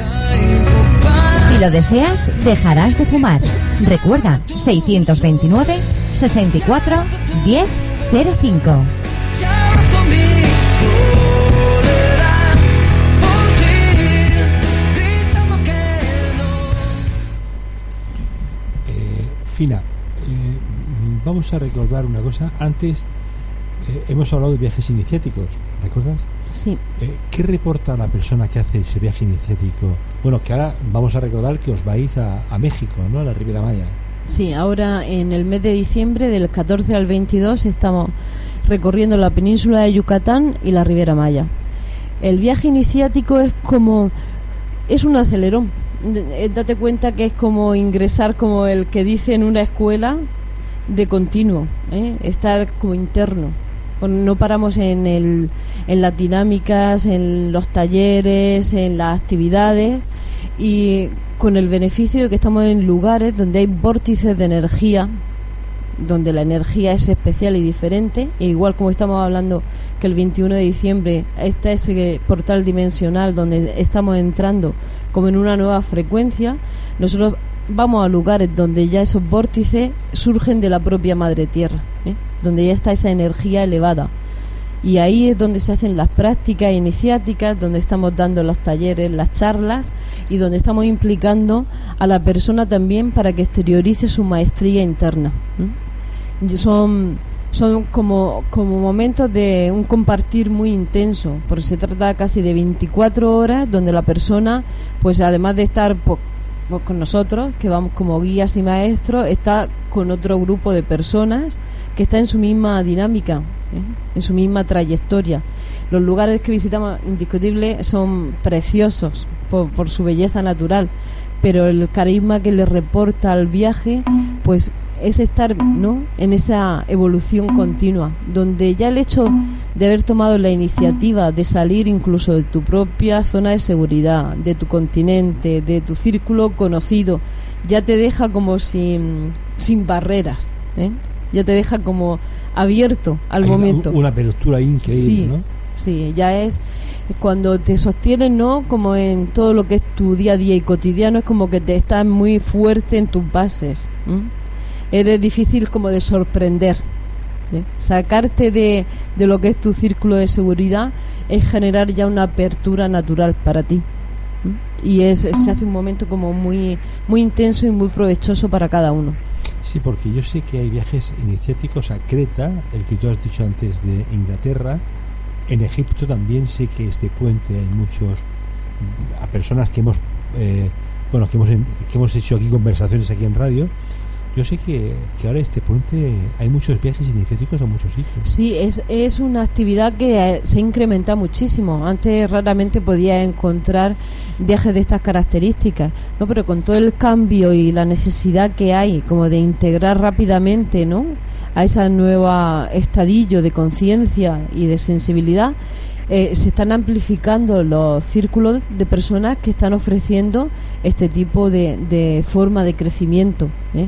Si lo deseas, dejarás de fumar. Recuerda 629 64 1005. Fina, eh, vamos a recordar una cosa. Antes eh, hemos hablado de viajes iniciáticos, ¿recuerdas? Sí. Eh, ¿Qué reporta la persona que hace ese viaje iniciático? Bueno, que ahora vamos a recordar que os vais a, a México, ¿no? A la Riviera Maya. Sí, ahora en el mes de diciembre, del 14 al 22, estamos recorriendo la península de Yucatán y la Riviera Maya. El viaje iniciático es como. es un acelerón. Eh, Date cuenta que es como ingresar, como el que dice en una escuela, de continuo, ¿eh? estar como interno. No paramos en, el, en las dinámicas, en los talleres, en las actividades y con el beneficio de que estamos en lugares donde hay vórtices de energía, donde la energía es especial y diferente, e igual como estamos hablando que el 21 de diciembre está ese portal dimensional donde estamos entrando como en una nueva frecuencia, nosotros vamos a lugares donde ya esos vórtices surgen de la propia madre tierra, ¿eh? donde ya está esa energía elevada. Y ahí es donde se hacen las prácticas iniciáticas, donde estamos dando los talleres, las charlas y donde estamos implicando a la persona también para que exteriorice su maestría interna. Y Son, son como, como momentos de un compartir muy intenso, porque se trata casi de 24 horas donde la persona, pues además de estar con nosotros, que vamos como guías y maestros, está con otro grupo de personas que está en su misma dinámica, ¿eh? en su misma trayectoria. Los lugares que visitamos, indiscutible, son preciosos por, por su belleza natural, pero el carisma que le reporta al viaje, pues es estar ¿no? en esa evolución continua, donde ya el hecho de haber tomado la iniciativa de salir incluso de tu propia zona de seguridad, de tu continente, de tu círculo conocido, ya te deja como sin, sin barreras, ¿eh? ya te deja como abierto al Hay una- momento. Una, apertura increíble, Sí, ¿no? sí, ya es cuando te sostienes, ¿no? Como en todo lo que es tu día a día y cotidiano, es como que te estás muy fuerte en tus bases. ¿m? Eres difícil como de sorprender. ¿eh? Sacarte de, de lo que es tu círculo de seguridad es generar ya una apertura natural para ti. ¿m? Y es, se hace un momento como muy, muy intenso y muy provechoso para cada uno. Sí, porque yo sé que hay viajes iniciáticos a Creta, el que tú has dicho antes de Inglaterra. En Egipto también sé que este puente hay muchos a personas que hemos eh, bueno que hemos en- que hemos hecho aquí conversaciones aquí en radio. Yo sé que, que ahora este puente hay muchos viajes iniciáticos a muchos sitios. Sí, es, es una actividad que eh, se incrementa muchísimo. Antes raramente podía encontrar viajes de estas características, ¿no? Pero con todo el cambio y la necesidad que hay como de integrar rápidamente, ¿no? A esa nueva estadillo de conciencia y de sensibilidad, eh, se están amplificando los círculos de personas que están ofreciendo este tipo de, de forma de crecimiento. ¿eh?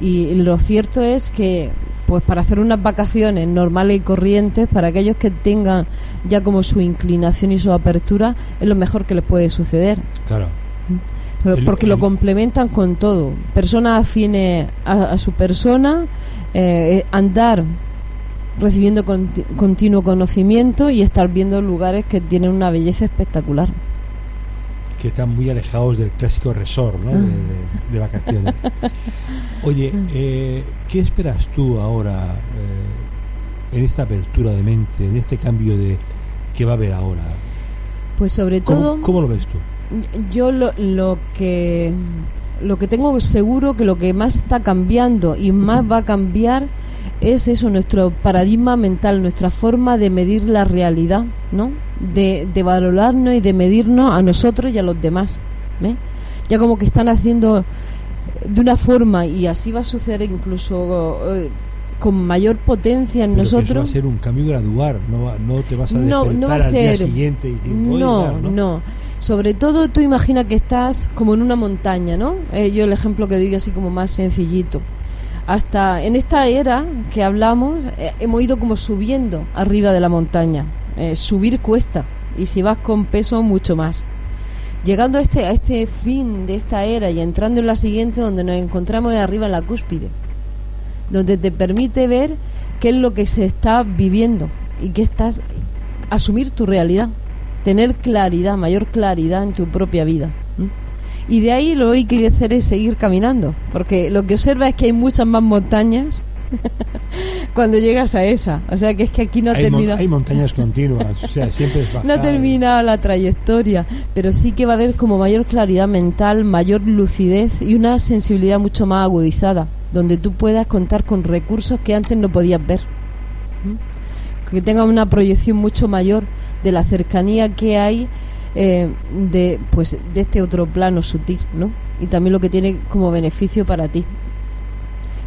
Y lo cierto es que, pues para hacer unas vacaciones normales y corrientes, para aquellos que tengan ya como su inclinación y su apertura, es lo mejor que les puede suceder. Claro. Porque lo complementan con todo. Personas afines a, a su persona, eh, andar recibiendo conti- continuo conocimiento y estar viendo lugares que tienen una belleza espectacular. Que están muy alejados del clásico resort ¿no? de, de- de vacaciones. Oye, eh, ¿qué esperas tú ahora eh, en esta apertura de mente, en este cambio de que va a haber ahora? Pues sobre ¿Cómo, todo... cómo lo ves tú? Yo lo, lo que lo que tengo seguro que lo que más está cambiando y más va a cambiar es eso, nuestro paradigma mental, nuestra forma de medir la realidad, ¿no? De, de valorarnos y de medirnos a nosotros y a los demás. ¿eh? Ya como que están haciendo de una forma, y así va a suceder incluso eh, con mayor potencia en Pero que eso va a nosotros. ser un cambio gradual, no, va- no te vas a No, despertar no va a al día ser. siguiente y decir, "Voy a No, dar", no, Sobre todo tú imaginas que estás como en una montaña, ¿no? Eh, yo el ejemplo que doy así como más sencillito. Hasta en esta era que hablamos, eh, hemos ido como subiendo arriba de la montaña. Eh, subir cuesta y si vas con peso mucho más. Llegando a este, a este fin de esta era y entrando en la siguiente donde nos encontramos de arriba en la cúspide, donde te permite ver qué es lo que se está viviendo y que estás asumir tu realidad, tener claridad, mayor claridad en tu propia vida. Y de ahí lo que hay que hacer es seguir caminando, porque lo que observa es que hay muchas más montañas cuando llegas a esa. O sea que es que aquí no hay, mon- termina hay montañas continuas, o sea, siempre es bajar. no termina la trayectoria, pero sí que va a haber como mayor claridad mental, mayor lucidez y una sensibilidad mucho más agudizada, donde tú puedas contar con recursos que antes no podías ver. ¿Mm? Que tenga una proyección mucho mayor de la cercanía que hay eh, de pues de este otro plano sutil, ¿no? Y también lo que tiene como beneficio para ti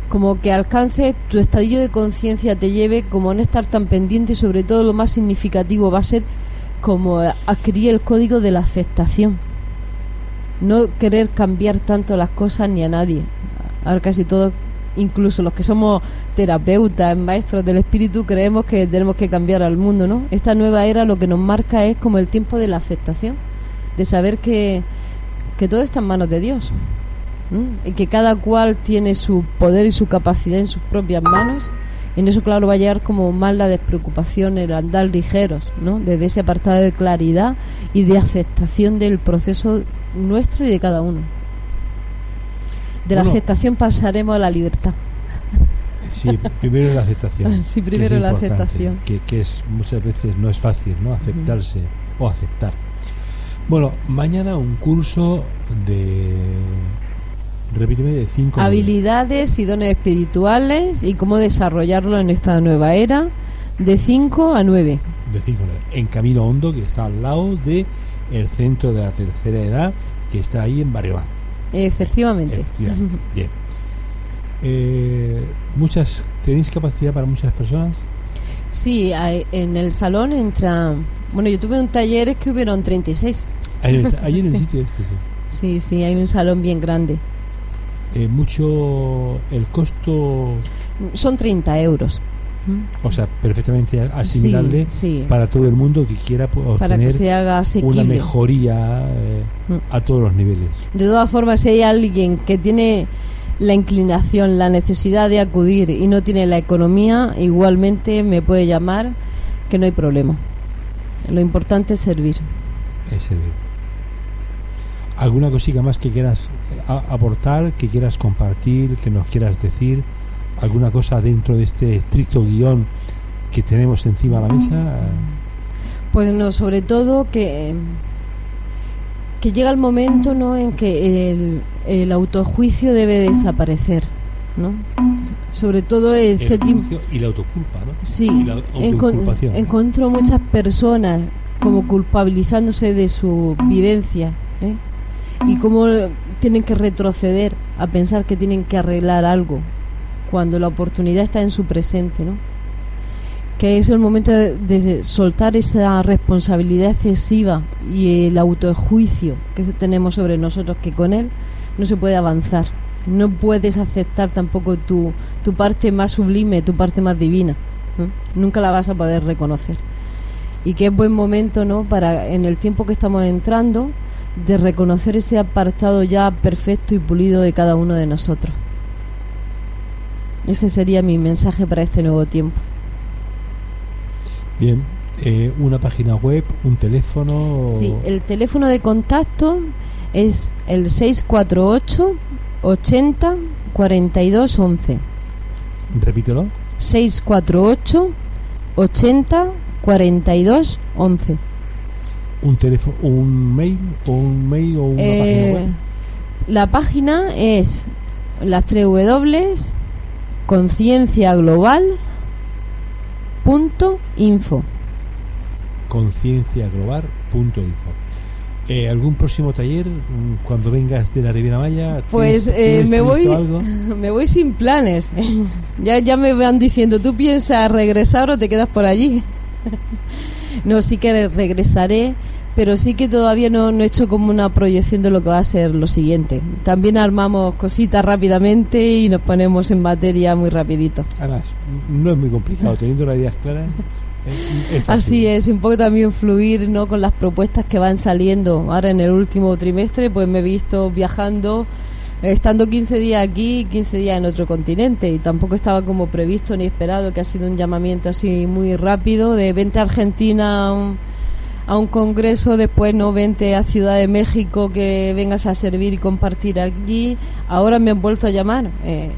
como que alcance tu estadio de conciencia te lleve como no estar tan pendiente sobre todo lo más significativo va a ser como adquirir el código de la aceptación. No querer cambiar tanto las cosas ni a nadie. Ahora casi todos incluso los que somos terapeutas maestros del espíritu creemos que tenemos que cambiar al mundo no esta nueva era lo que nos marca es como el tiempo de la aceptación de saber que que todo está en manos de Dios ¿m? y que cada cual tiene su poder y su capacidad en sus propias manos En eso, claro, va a llegar como más la despreocupación, el andar ligeros, ¿no? Desde ese apartado de claridad y de aceptación del proceso nuestro y de cada uno. De la Bueno. aceptación pasaremos a la libertad. Sí, primero la aceptación. Sí, primero la aceptación. Que, que es muchas veces no es fácil, ¿no? Aceptarse o aceptar. Bueno, mañana un curso de. Repíteme, de cinco. Habilidades y dones espirituales y cómo desarrollarlo en esta nueva era de 5 a 9. De cinco nueve. En Camino Hondo, que está al lado de el centro de la tercera edad, que está ahí en Barrio Bar. Efectivamente. Efectivamente. Bien. Eh, muchas, ¿Tenéis capacidad para muchas personas? Sí, hay- en el salón entra... Bueno, yo tuve un taller que hubieron 36. Ahí, en el- sitio este, sí. Sí, sí, hay un salón bien grande. Eh, mucho. El costo, Son 30 euros. o sea, perfectamente asimilable Sí, sí. para todo el mundo que quiera Para que se haga una mejoría eh, Mm. a todos los niveles. De todas formas, si hay alguien que tiene la inclinación, la necesidad de acudir y no tiene la economía, igualmente me puede llamar, que no hay problema. Lo importante es servir. Es servir. ¿Alguna cosita más que quieras eh, aportar, que quieras compartir, que nos quieras decir? ¿Alguna cosa dentro de este estricto guion que tenemos encima de la mesa? Pues no, sobre todo que, que llega el momento ¿no? en que el, el autojuicio debe desaparecer. ¿no? Sobre todo este el juicio y la autoculpa, ¿no? Sí, Y la encon- autoinculpación. encuentro muchas personas como culpabilizándose de su vivencia ¿eh? Y cómo tienen que retroceder a pensar que tienen que arreglar algo cuando la oportunidad está en su presente, ¿no? Que es el momento de, de soltar esa responsabilidad excesiva y el autojuicio que tenemos sobre nosotros, que con él no se puede avanzar. No puedes aceptar tampoco tu, tu parte más sublime, tu parte más divina. Nunca la vas a poder reconocer. Y que es buen momento, ¿no? Para, en el tiempo que estamos entrando, de reconocer ese apartado ya perfecto y pulido de cada uno de nosotros. Ese sería mi mensaje para este nuevo tiempo. Bien, eh, una página web, un teléfono. Sí, el teléfono de contacto es el 648 80 42 11. Repítelo. 648 80 42 11. Un teléfono, un mail, o un mail o una página Eh, web. la página es las 3 W concienciaglobal.info. concienciaglobal.info. Eh, ¿Algún próximo taller mm, cuando vengas de la Riviera Maya? Pues ¿Tienes- eh, me voy algo? me voy sin planes. ya ya me van diciendo, ¿tú piensas regresar o te quedas por allí? no, sí que regresaré, pero sí que todavía no, no he hecho como una proyección de lo que va a ser lo siguiente. También armamos cositas rápidamente y nos ponemos en materia muy rapidito. Además, no es muy complicado, teniendo las ideas claras. es- es. Así es, un poco también fluir ¿no? con las propuestas que van saliendo. Ahora en el último trimestre pues me he visto viajando, estando 15 días aquí y 15 días en otro continente y tampoco estaba como previsto ni esperado, que ha sido un llamamiento así muy rápido de vente a Argentina a un, congreso, después no vente a Ciudad de México que vengas a servir y compartir allí. Ahora me han vuelto a llamar. eh,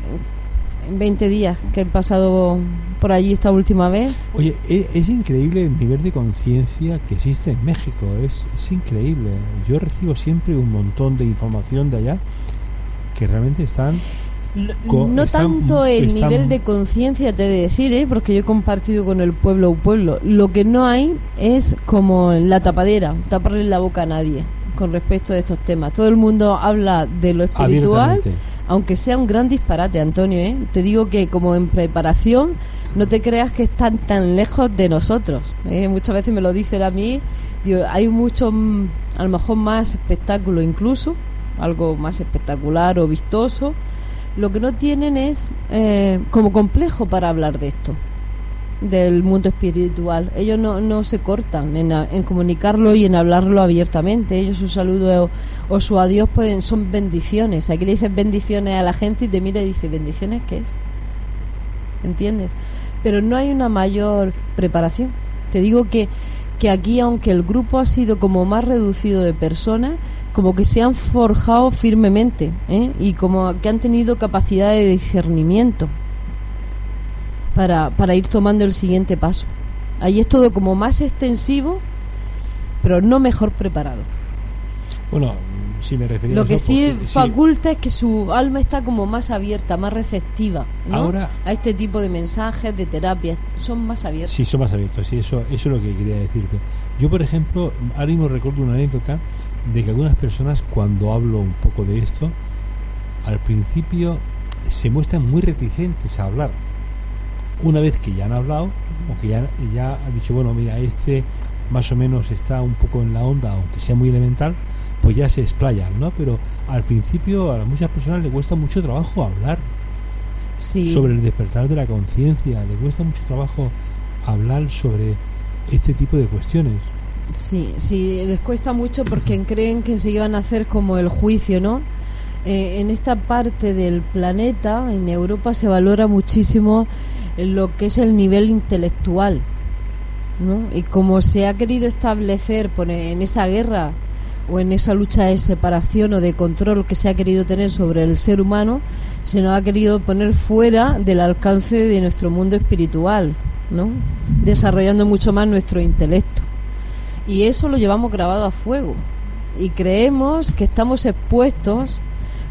en 20 días que he pasado por allí esta última vez. Oye, e- es, increíble el nivel de conciencia que existe en México, es, es increíble. Yo recibo siempre un montón de información de allá que realmente están... No tanto el nivel de conciencia, te he de decir, ¿eh? porque yo he compartido con el pueblo un pueblo. Lo que no hay es como la tapadera, taparle la boca a nadie con respecto a estos temas. Todo el mundo habla de lo espiritual, aunque sea un gran disparate, Antonio. ¿eh? Te digo que como en preparación, no te creas que están tan lejos de nosotros. ¿eh? Muchas veces me lo dicen a mí, digo, hay mucho, mm, a lo mejor más espectáculo incluso, algo más espectacular o vistoso. Lo que no tienen es eh, como complejo para hablar de esto, del mundo espiritual. Ellos no, no se cortan en, comunicarlo y en hablarlo abiertamente. Ellos su saludo o, o su adiós pueden, son bendiciones. Aquí le dices bendiciones a la gente y te mira y dice, ¿bendiciones qué es? ¿Entiendes? pero no hay una mayor preparación. Te digo que, que aquí, aunque el grupo ha sido como más reducido de personas, como que se han forjado firmemente ¿eh? y como que han tenido capacidad de discernimiento para, para ir tomando el siguiente paso. Ahí es todo como más extensivo, pero no mejor preparado. Bueno, si me refería a Lo que eso, sí porque- sí, faculta es que su alma está como más abierta, más receptiva ¿no? Ahora- a este tipo de mensajes, de terapias. Son más abiertos. Sí, son más abiertos, sí, eso, eso es lo que quería decirte. Yo, por ejemplo, ahora mismo recuerdo una anécdota de que algunas personas, cuando hablo un poco de esto, al principio se muestran muy reticentes a hablar. Una vez que ya han hablado, o que ya, ya han dicho, bueno, mira, este más o menos está un poco en la onda, aunque sea muy elemental, pues ya se explayan, ¿no? Pero al principio a muchas personas les cuesta mucho trabajo hablar Sí. sobre el despertar de la conciencia, le cuesta mucho trabajo hablar sobre este tipo de cuestiones. Sí, sí, les cuesta mucho porque creen que se iban a hacer como el juicio, ¿no? Eh, en esta parte del planeta, en Europa, se valora muchísimo lo que es el nivel intelectual, ¿no? Y como se ha querido establecer por- en esa guerra o en esa lucha de separación o de control que se ha querido tener sobre el ser humano, se nos ha querido poner fuera del alcance de nuestro mundo espiritual, ¿no? Desarrollando mucho más nuestro intelecto. Y eso lo llevamos grabado a fuego. Y creemos que estamos expuestos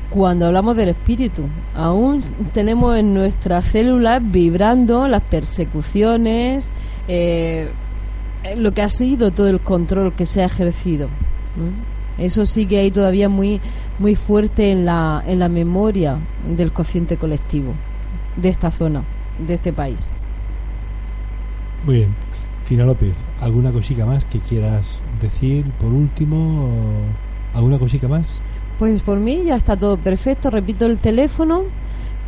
cuando hablamos del espíritu. Aún tenemos en nuestras células vibrando las persecuciones, eh, lo que ha sido todo el control que se ha ejercido. Eso sí que hay todavía muy, muy fuerte en la, en la memoria del cociente colectivo de esta zona, de este país. Muy bien. Fina López, ¿alguna cosita más que quieras decir por último? ¿Alguna cosita más? Pues por mí ya está todo perfecto. Repito el teléfono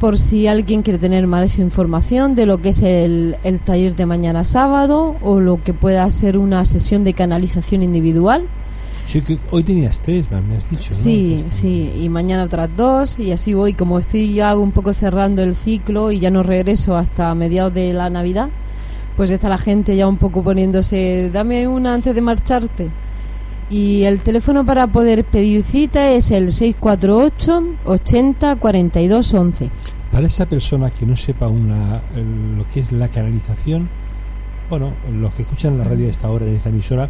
por si alguien quiere tener más información de lo que es el, el taller de mañana sábado o lo que pueda ser una sesión de canalización individual. Sí, que hoy tenías tres, me has dicho. ¿no? Sí, Entonces, sí, y mañana otras dos y así voy. Como estoy ya un poco cerrando el ciclo y ya no regreso hasta mediados de la Navidad, pues está la gente ya un poco poniéndose, dame una antes de marcharte. Y el teléfono para poder pedir cita es el 648 80 42 11. Para esa persona que no sepa una, lo que es la canalización, bueno, los que escuchan la radio a esta hora en esta emisora,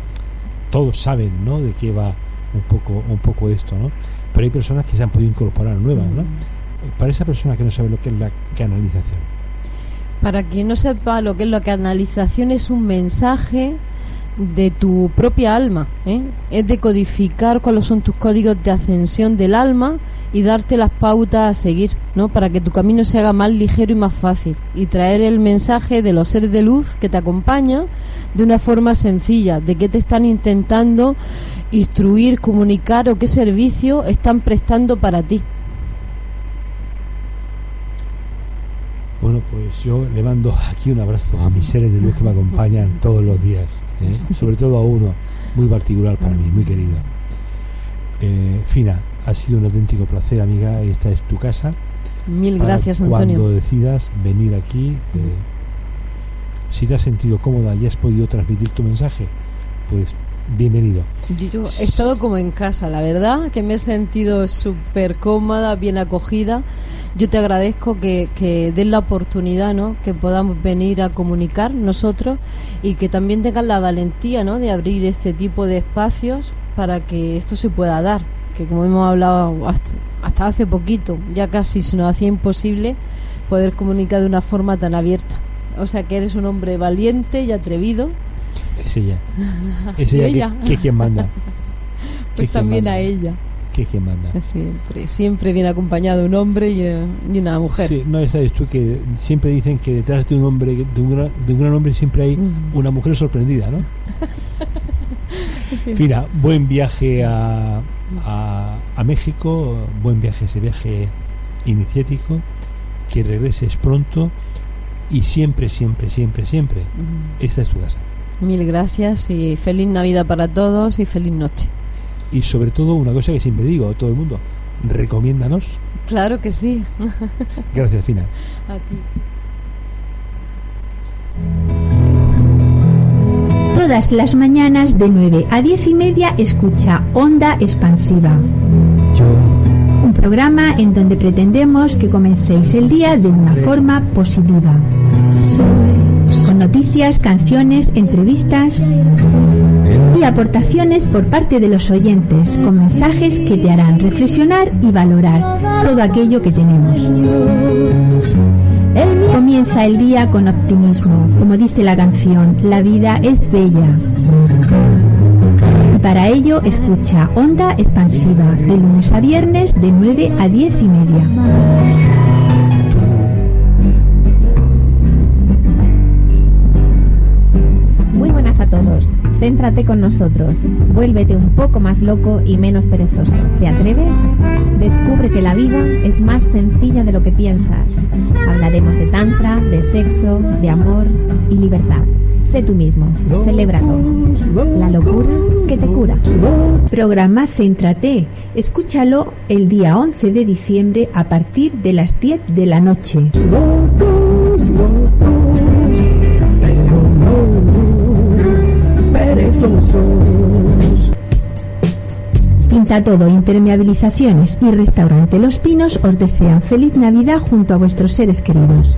todos saben, ¿no? De qué va un poco, un poco esto, ¿no? Pero hay personas que se han podido incorporar nuevas, ¿no? Para esa persona que no sabe lo que es la canalización, Para quien no sepa lo que es la canalización, es un mensaje de tu propia alma. ¿eh? Es decodificar cuáles son tus códigos de ascensión del alma y darte las pautas a seguir, ¿no? Para que tu camino se haga más ligero y más fácil. Y traer el mensaje de los seres de luz que te acompañan de una forma sencilla, de qué te están intentando instruir, comunicar o qué servicio están prestando para ti. Bueno, pues yo le mando aquí un abrazo a mis seres de luz que me acompañan todos los días, ¿eh? sobre todo a uno muy particular para mí, muy querido. Eh, Fina, ha sido un auténtico placer, amiga. Esta es tu casa. Mil gracias, Antonio. Cuando decidas venir aquí, eh, si te has sentido cómoda y has podido transmitir tu mensaje, pues bienvenido. Yo, he estado como en casa, la verdad, que me he sentido súper cómoda, bien acogida. Yo te agradezco que, que den la oportunidad, ¿no? Que podamos venir a comunicar nosotros y que también tengan la valentía, ¿no? De abrir este tipo de espacios para que esto se pueda dar. Que como hemos hablado hasta, hasta hace poquito, ya casi se nos hacía imposible poder comunicar de una forma tan abierta. O sea que eres un hombre valiente y atrevido. Es ella. Es ella, ella. Que, que es quien manda. Pues es también manda. a ella. Que es quien manda. Siempre, siempre viene acompañado un hombre y, eh, y una mujer. Sí, no, sabes tú que siempre dicen que detrás de un hombre, de un gran, de un gran hombre siempre hay una mujer sorprendida, ¿no? Fina, buen viaje a, a, a México, buen viaje, ese viaje iniciático, que regreses pronto y siempre, siempre, siempre, siempre, esta es tu casa. Mil gracias y feliz Navidad para todos y feliz noche. Y sobre todo una cosa que siempre digo a todo el mundo, recomiéndanos. Claro que sí. gracias, Fina. A ti. Todas las mañanas de 9 a 10 y media escucha Onda Expansiva. Un programa en donde pretendemos que comencéis el día de una forma positiva. Noticias, canciones, entrevistas y aportaciones por parte de los oyentes, con mensajes que te harán reflexionar y valorar todo aquello que tenemos. Comienza el día con optimismo, como dice la canción, la vida es bella. Y para ello escucha Onda Expansiva, de lunes a viernes de 9 a 10 y media. Todos. Céntrate con nosotros. Vuélvete un poco más loco y menos perezoso. ¿Te atreves? Descubre que la vida es más sencilla de lo que piensas. Hablaremos de tantra, de sexo, de amor y libertad. Sé tú mismo. Celébralo. La locura que te cura. Programa Céntrate. Escúchalo el día 11 de diciembre a partir de las 10 de la noche. Pinta todo, impermeabilizaciones y restaurante Los Pinos os desean feliz Navidad junto a vuestros seres queridos.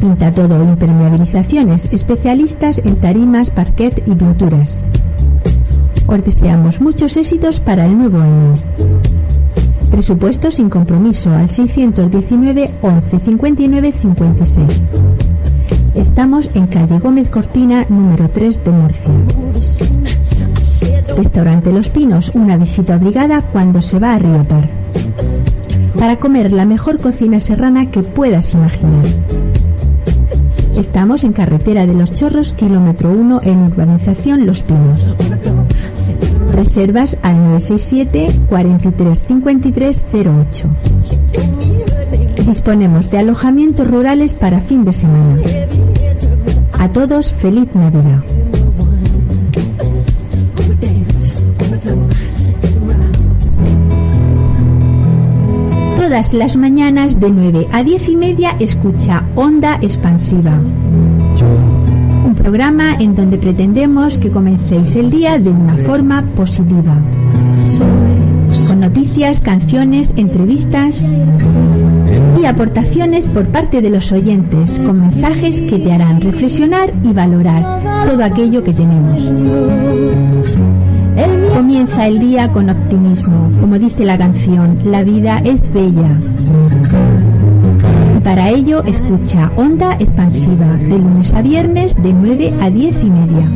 Pinta todo, impermeabilizaciones, especialistas en tarimas, parquet y pinturas. Os deseamos muchos éxitos para el nuevo año. Presupuesto sin compromiso al 619 11 59 56. Estamos en calle Gómez Cortina, número 3 de Murcia. Restaurante Los Pinos, una visita obligada cuando se va a Riopar. Para comer la mejor cocina serrana que puedas imaginar. Estamos en carretera de Los Chorros, kilómetro 1, en urbanización Los Pinos. Reservas al 967 43 53 08. Disponemos de alojamientos rurales para fin de semana. A todos, feliz Navidad. Todas las mañanas de 9 a 10 y media escucha Onda Expansiva. Un programa en donde pretendemos que comencéis el día de una forma positiva. Con noticias, canciones, entrevistas y aportaciones por parte de los oyentes, con mensajes que te harán reflexionar y valorar todo aquello que tenemos. Comienza el día con optimismo, como dice la canción, la vida es bella. Y para ello escucha Onda Expansiva, de lunes a viernes de 9 a 10 y media.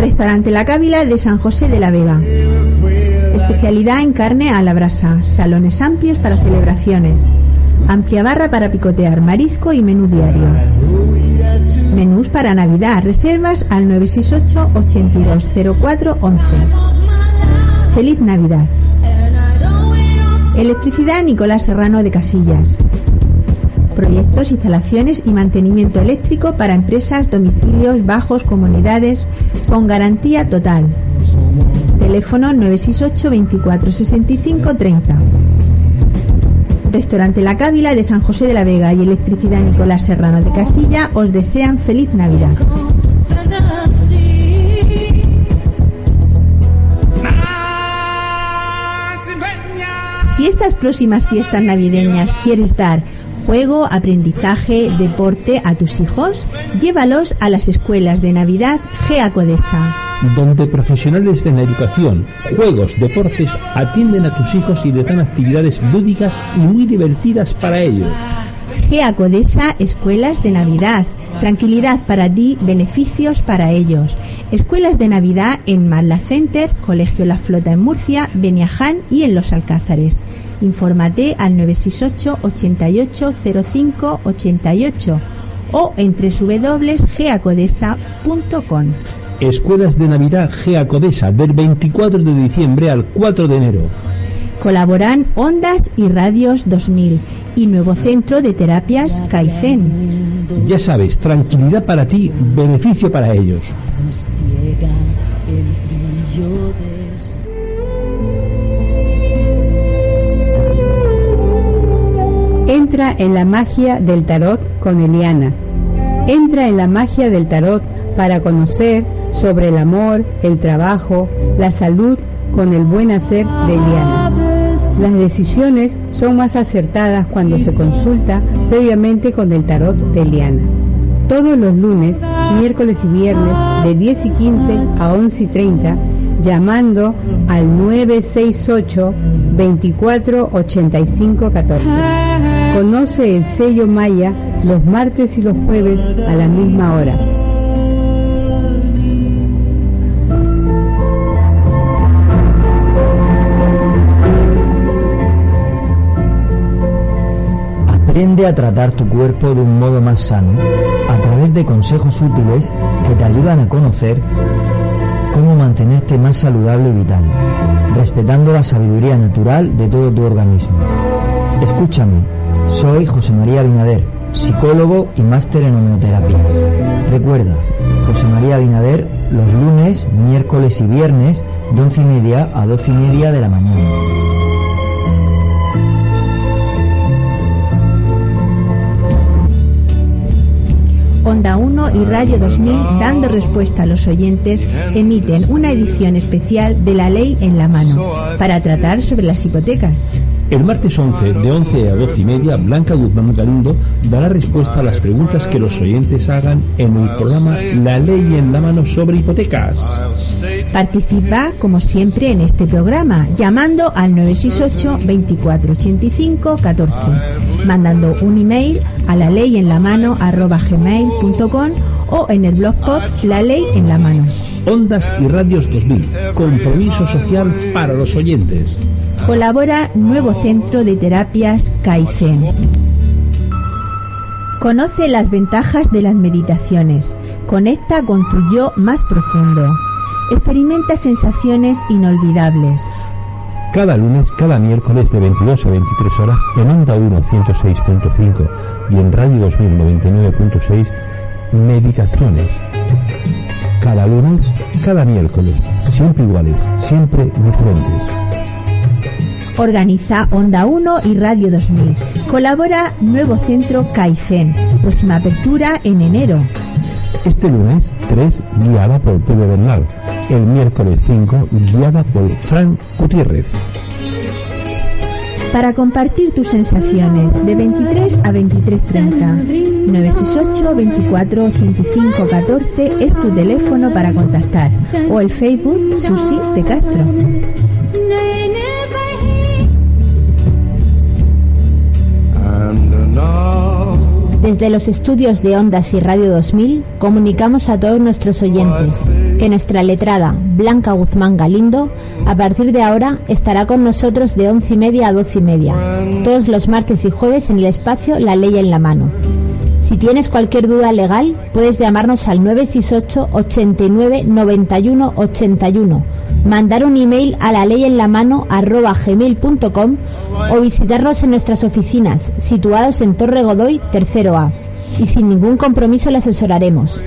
Restaurante La Cávila de San José de la Vega. Especialidad en carne a la brasa, salones amplios para celebraciones, amplia barra para picotear, marisco y menú diario. Menús para Navidad, reservas al 968 820411. Feliz Navidad. Electricidad Nicolás Serrano de Casillas. Proyectos, instalaciones y mantenimiento eléctrico para empresas, domicilios, bajos, comunidades, con garantía total. Teléfono 968 24 65 30. Restaurante La Cávila de San José de la Vega y Electricidad Nicolás Serrano de Castilla os desean feliz Navidad. Si estas próximas fiestas navideñas quieres dar juego, aprendizaje, deporte a tus hijos, llévalos a las escuelas de Navidad GEA Codesa. donde profesionales de la educación, juegos, deportes atienden a tus hijos y les dan actividades lúdicas y muy divertidas para ellos. GEA Codesa Escuelas de Navidad. Tranquilidad para ti, beneficios para ellos. Escuelas de Navidad en Marla Center, Colegio La Flota en Murcia, Beniaján y en Los Alcázares. Infórmate al 968 88 05 88 o en www.geacodesa.com. Escuelas de Navidad GEA Codesa del 24 de diciembre al 4 de enero. Colaboran Ondas y Radios 2000 y Nuevo Centro de Terapias Kaizen. Ya sabes, tranquilidad para ti, beneficio para ellos. Entra en la magia del tarot con Eliana. Entra en la magia del tarot para conocer sobre el amor, el trabajo, la salud con el buen hacer de Eliana. Las decisiones son más acertadas cuando se consulta previamente con el tarot de Eliana. Todos los lunes, miércoles y viernes de 10 y 15 a 11 y 30 llamando al 968 24 85 14. Conoce el sello Maya los martes y los jueves a la misma hora. Aprende a tratar tu cuerpo de un modo más sano a través de consejos útiles que te ayudan a conocer cómo mantenerte más saludable y vital, respetando la sabiduría natural de todo tu organismo. Escúchame, soy José María Binader, psicólogo y máster en homeoterapias. Recuerda, José María Binader los lunes, miércoles y viernes de once y media a doce y media de la mañana. Onda 1 y Radio 2000, dando respuesta a los oyentes, emiten una edición especial de La Ley en la Mano para tratar sobre las hipotecas. El martes 11, de 11 a 12 y media, Blanca Guzmán Galindo dará respuesta a las preguntas que los oyentes hagan en el programa La Ley en la Mano sobre hipotecas. Participa, como siempre, en este programa, llamando al 968 24 85 14, mandando un email a la ley en la mano gmail.com o en el blogspot La Ley en la Mano. Ondas y Radios 2000, compromiso social para los oyentes. Colabora Nuevo Centro de Terapias Kaizen. Conoce las ventajas de las meditaciones. Conecta con tu yo más profundo. Experimenta sensaciones inolvidables. Cada lunes, cada miércoles de 22 a 23 horas en Onda 1 106.5 y en Radio 2099.6 Meditaciones. Cada lunes, cada miércoles, siempre iguales, siempre diferentes. Organiza Onda 1 y Radio 2000. Colabora Nuevo Centro Kaizen. Próxima apertura en enero. Este lunes 3 guiada por Pedro Bernal. El miércoles 5 guiada por Frank Gutiérrez. Para compartir tus sensaciones de 23 a 23.30. 968 24 85 14 es tu teléfono para contactar. O el Facebook Susi de Castro. Desde los estudios de Ondas y Radio 2000 comunicamos a todos nuestros oyentes que nuestra letrada Blanca Guzmán Galindo a partir de ahora estará con nosotros de once y media a doce y media, todos los martes y jueves en el espacio La Ley en la Mano. Si tienes cualquier duda legal, puedes llamarnos al 968 89 91 81, mandar un email a la ley en la mano gmail.com o visitarnos en nuestras oficinas, situados en Torre Godoy, tercero A. Y sin ningún compromiso le asesoraremos.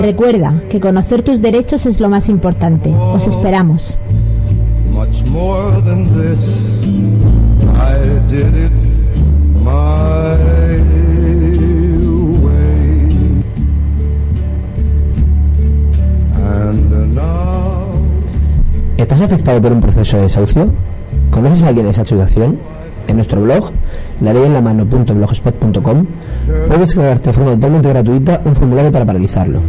Recuerda que conocer tus derechos es lo más importante. Os esperamos. ¿Estás afectado por un proceso de desahucio? ¿Conoces a alguien en esa situación? En nuestro blog, lareyenlamano.blogspot.com, puedes descargarte de forma totalmente gratuita un formulario para paralizarlo.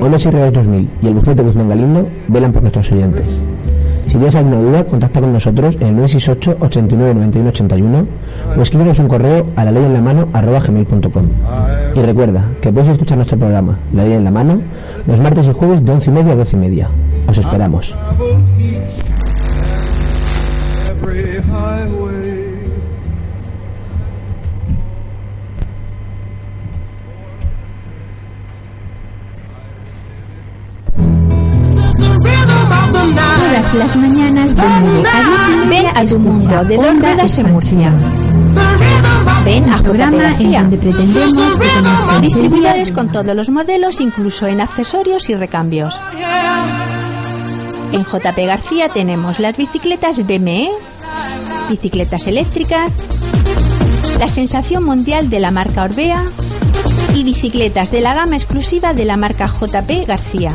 Ondas y Redes 2000 y el bufete Guzmán Galindo velan por nuestros oyentes. Si tienes alguna duda, contacta con nosotros en el 968 89 91 81 o escríbenos un correo a la ley en la mano gmail.com. Y recuerda que puedes escuchar nuestro programa, La Ley en la Mano, los martes y jueves de 11 y media a 12 y media. Os esperamos. A 10 y media Ven a tu mundo de dos Onda ruedas en Expansión. Ven a programa en donde pretendemos Distribuidores con todos los modelos, incluso en accesorios y recambios. En JP García tenemos las bicicletas BME, bicicletas eléctricas, la sensación mundial de la marca Orbea y bicicletas de la gama exclusiva de la marca JP García.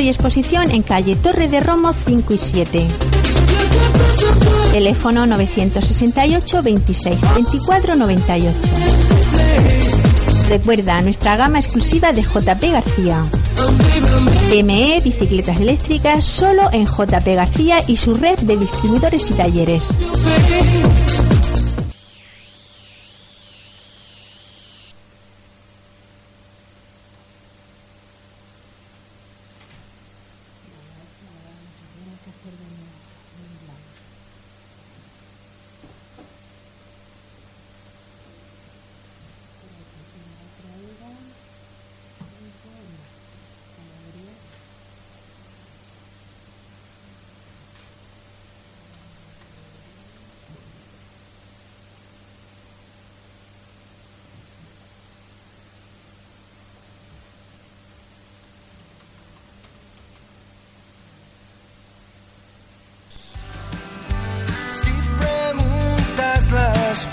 Y exposición en calle Torre de Romo 5 y 7. Teléfono 968 26 24 98. Recuerda nuestra gama exclusiva de JP García. ME Bicicletas Eléctricas solo en JP García y su red de distribuidores y talleres.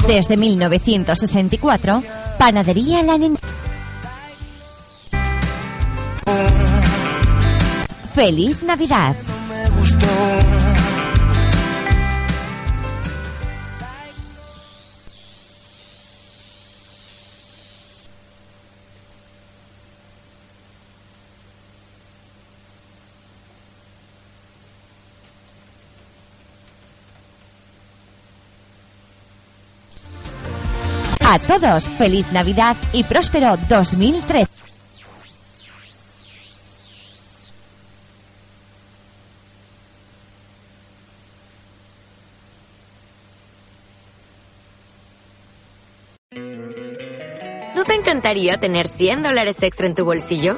Desde 1964, Panadería La Nen- Feliz Navidad. A todos, feliz Navidad y próspero 2013. ¿No te encantaría tener 100 dólares extra en tu bolsillo?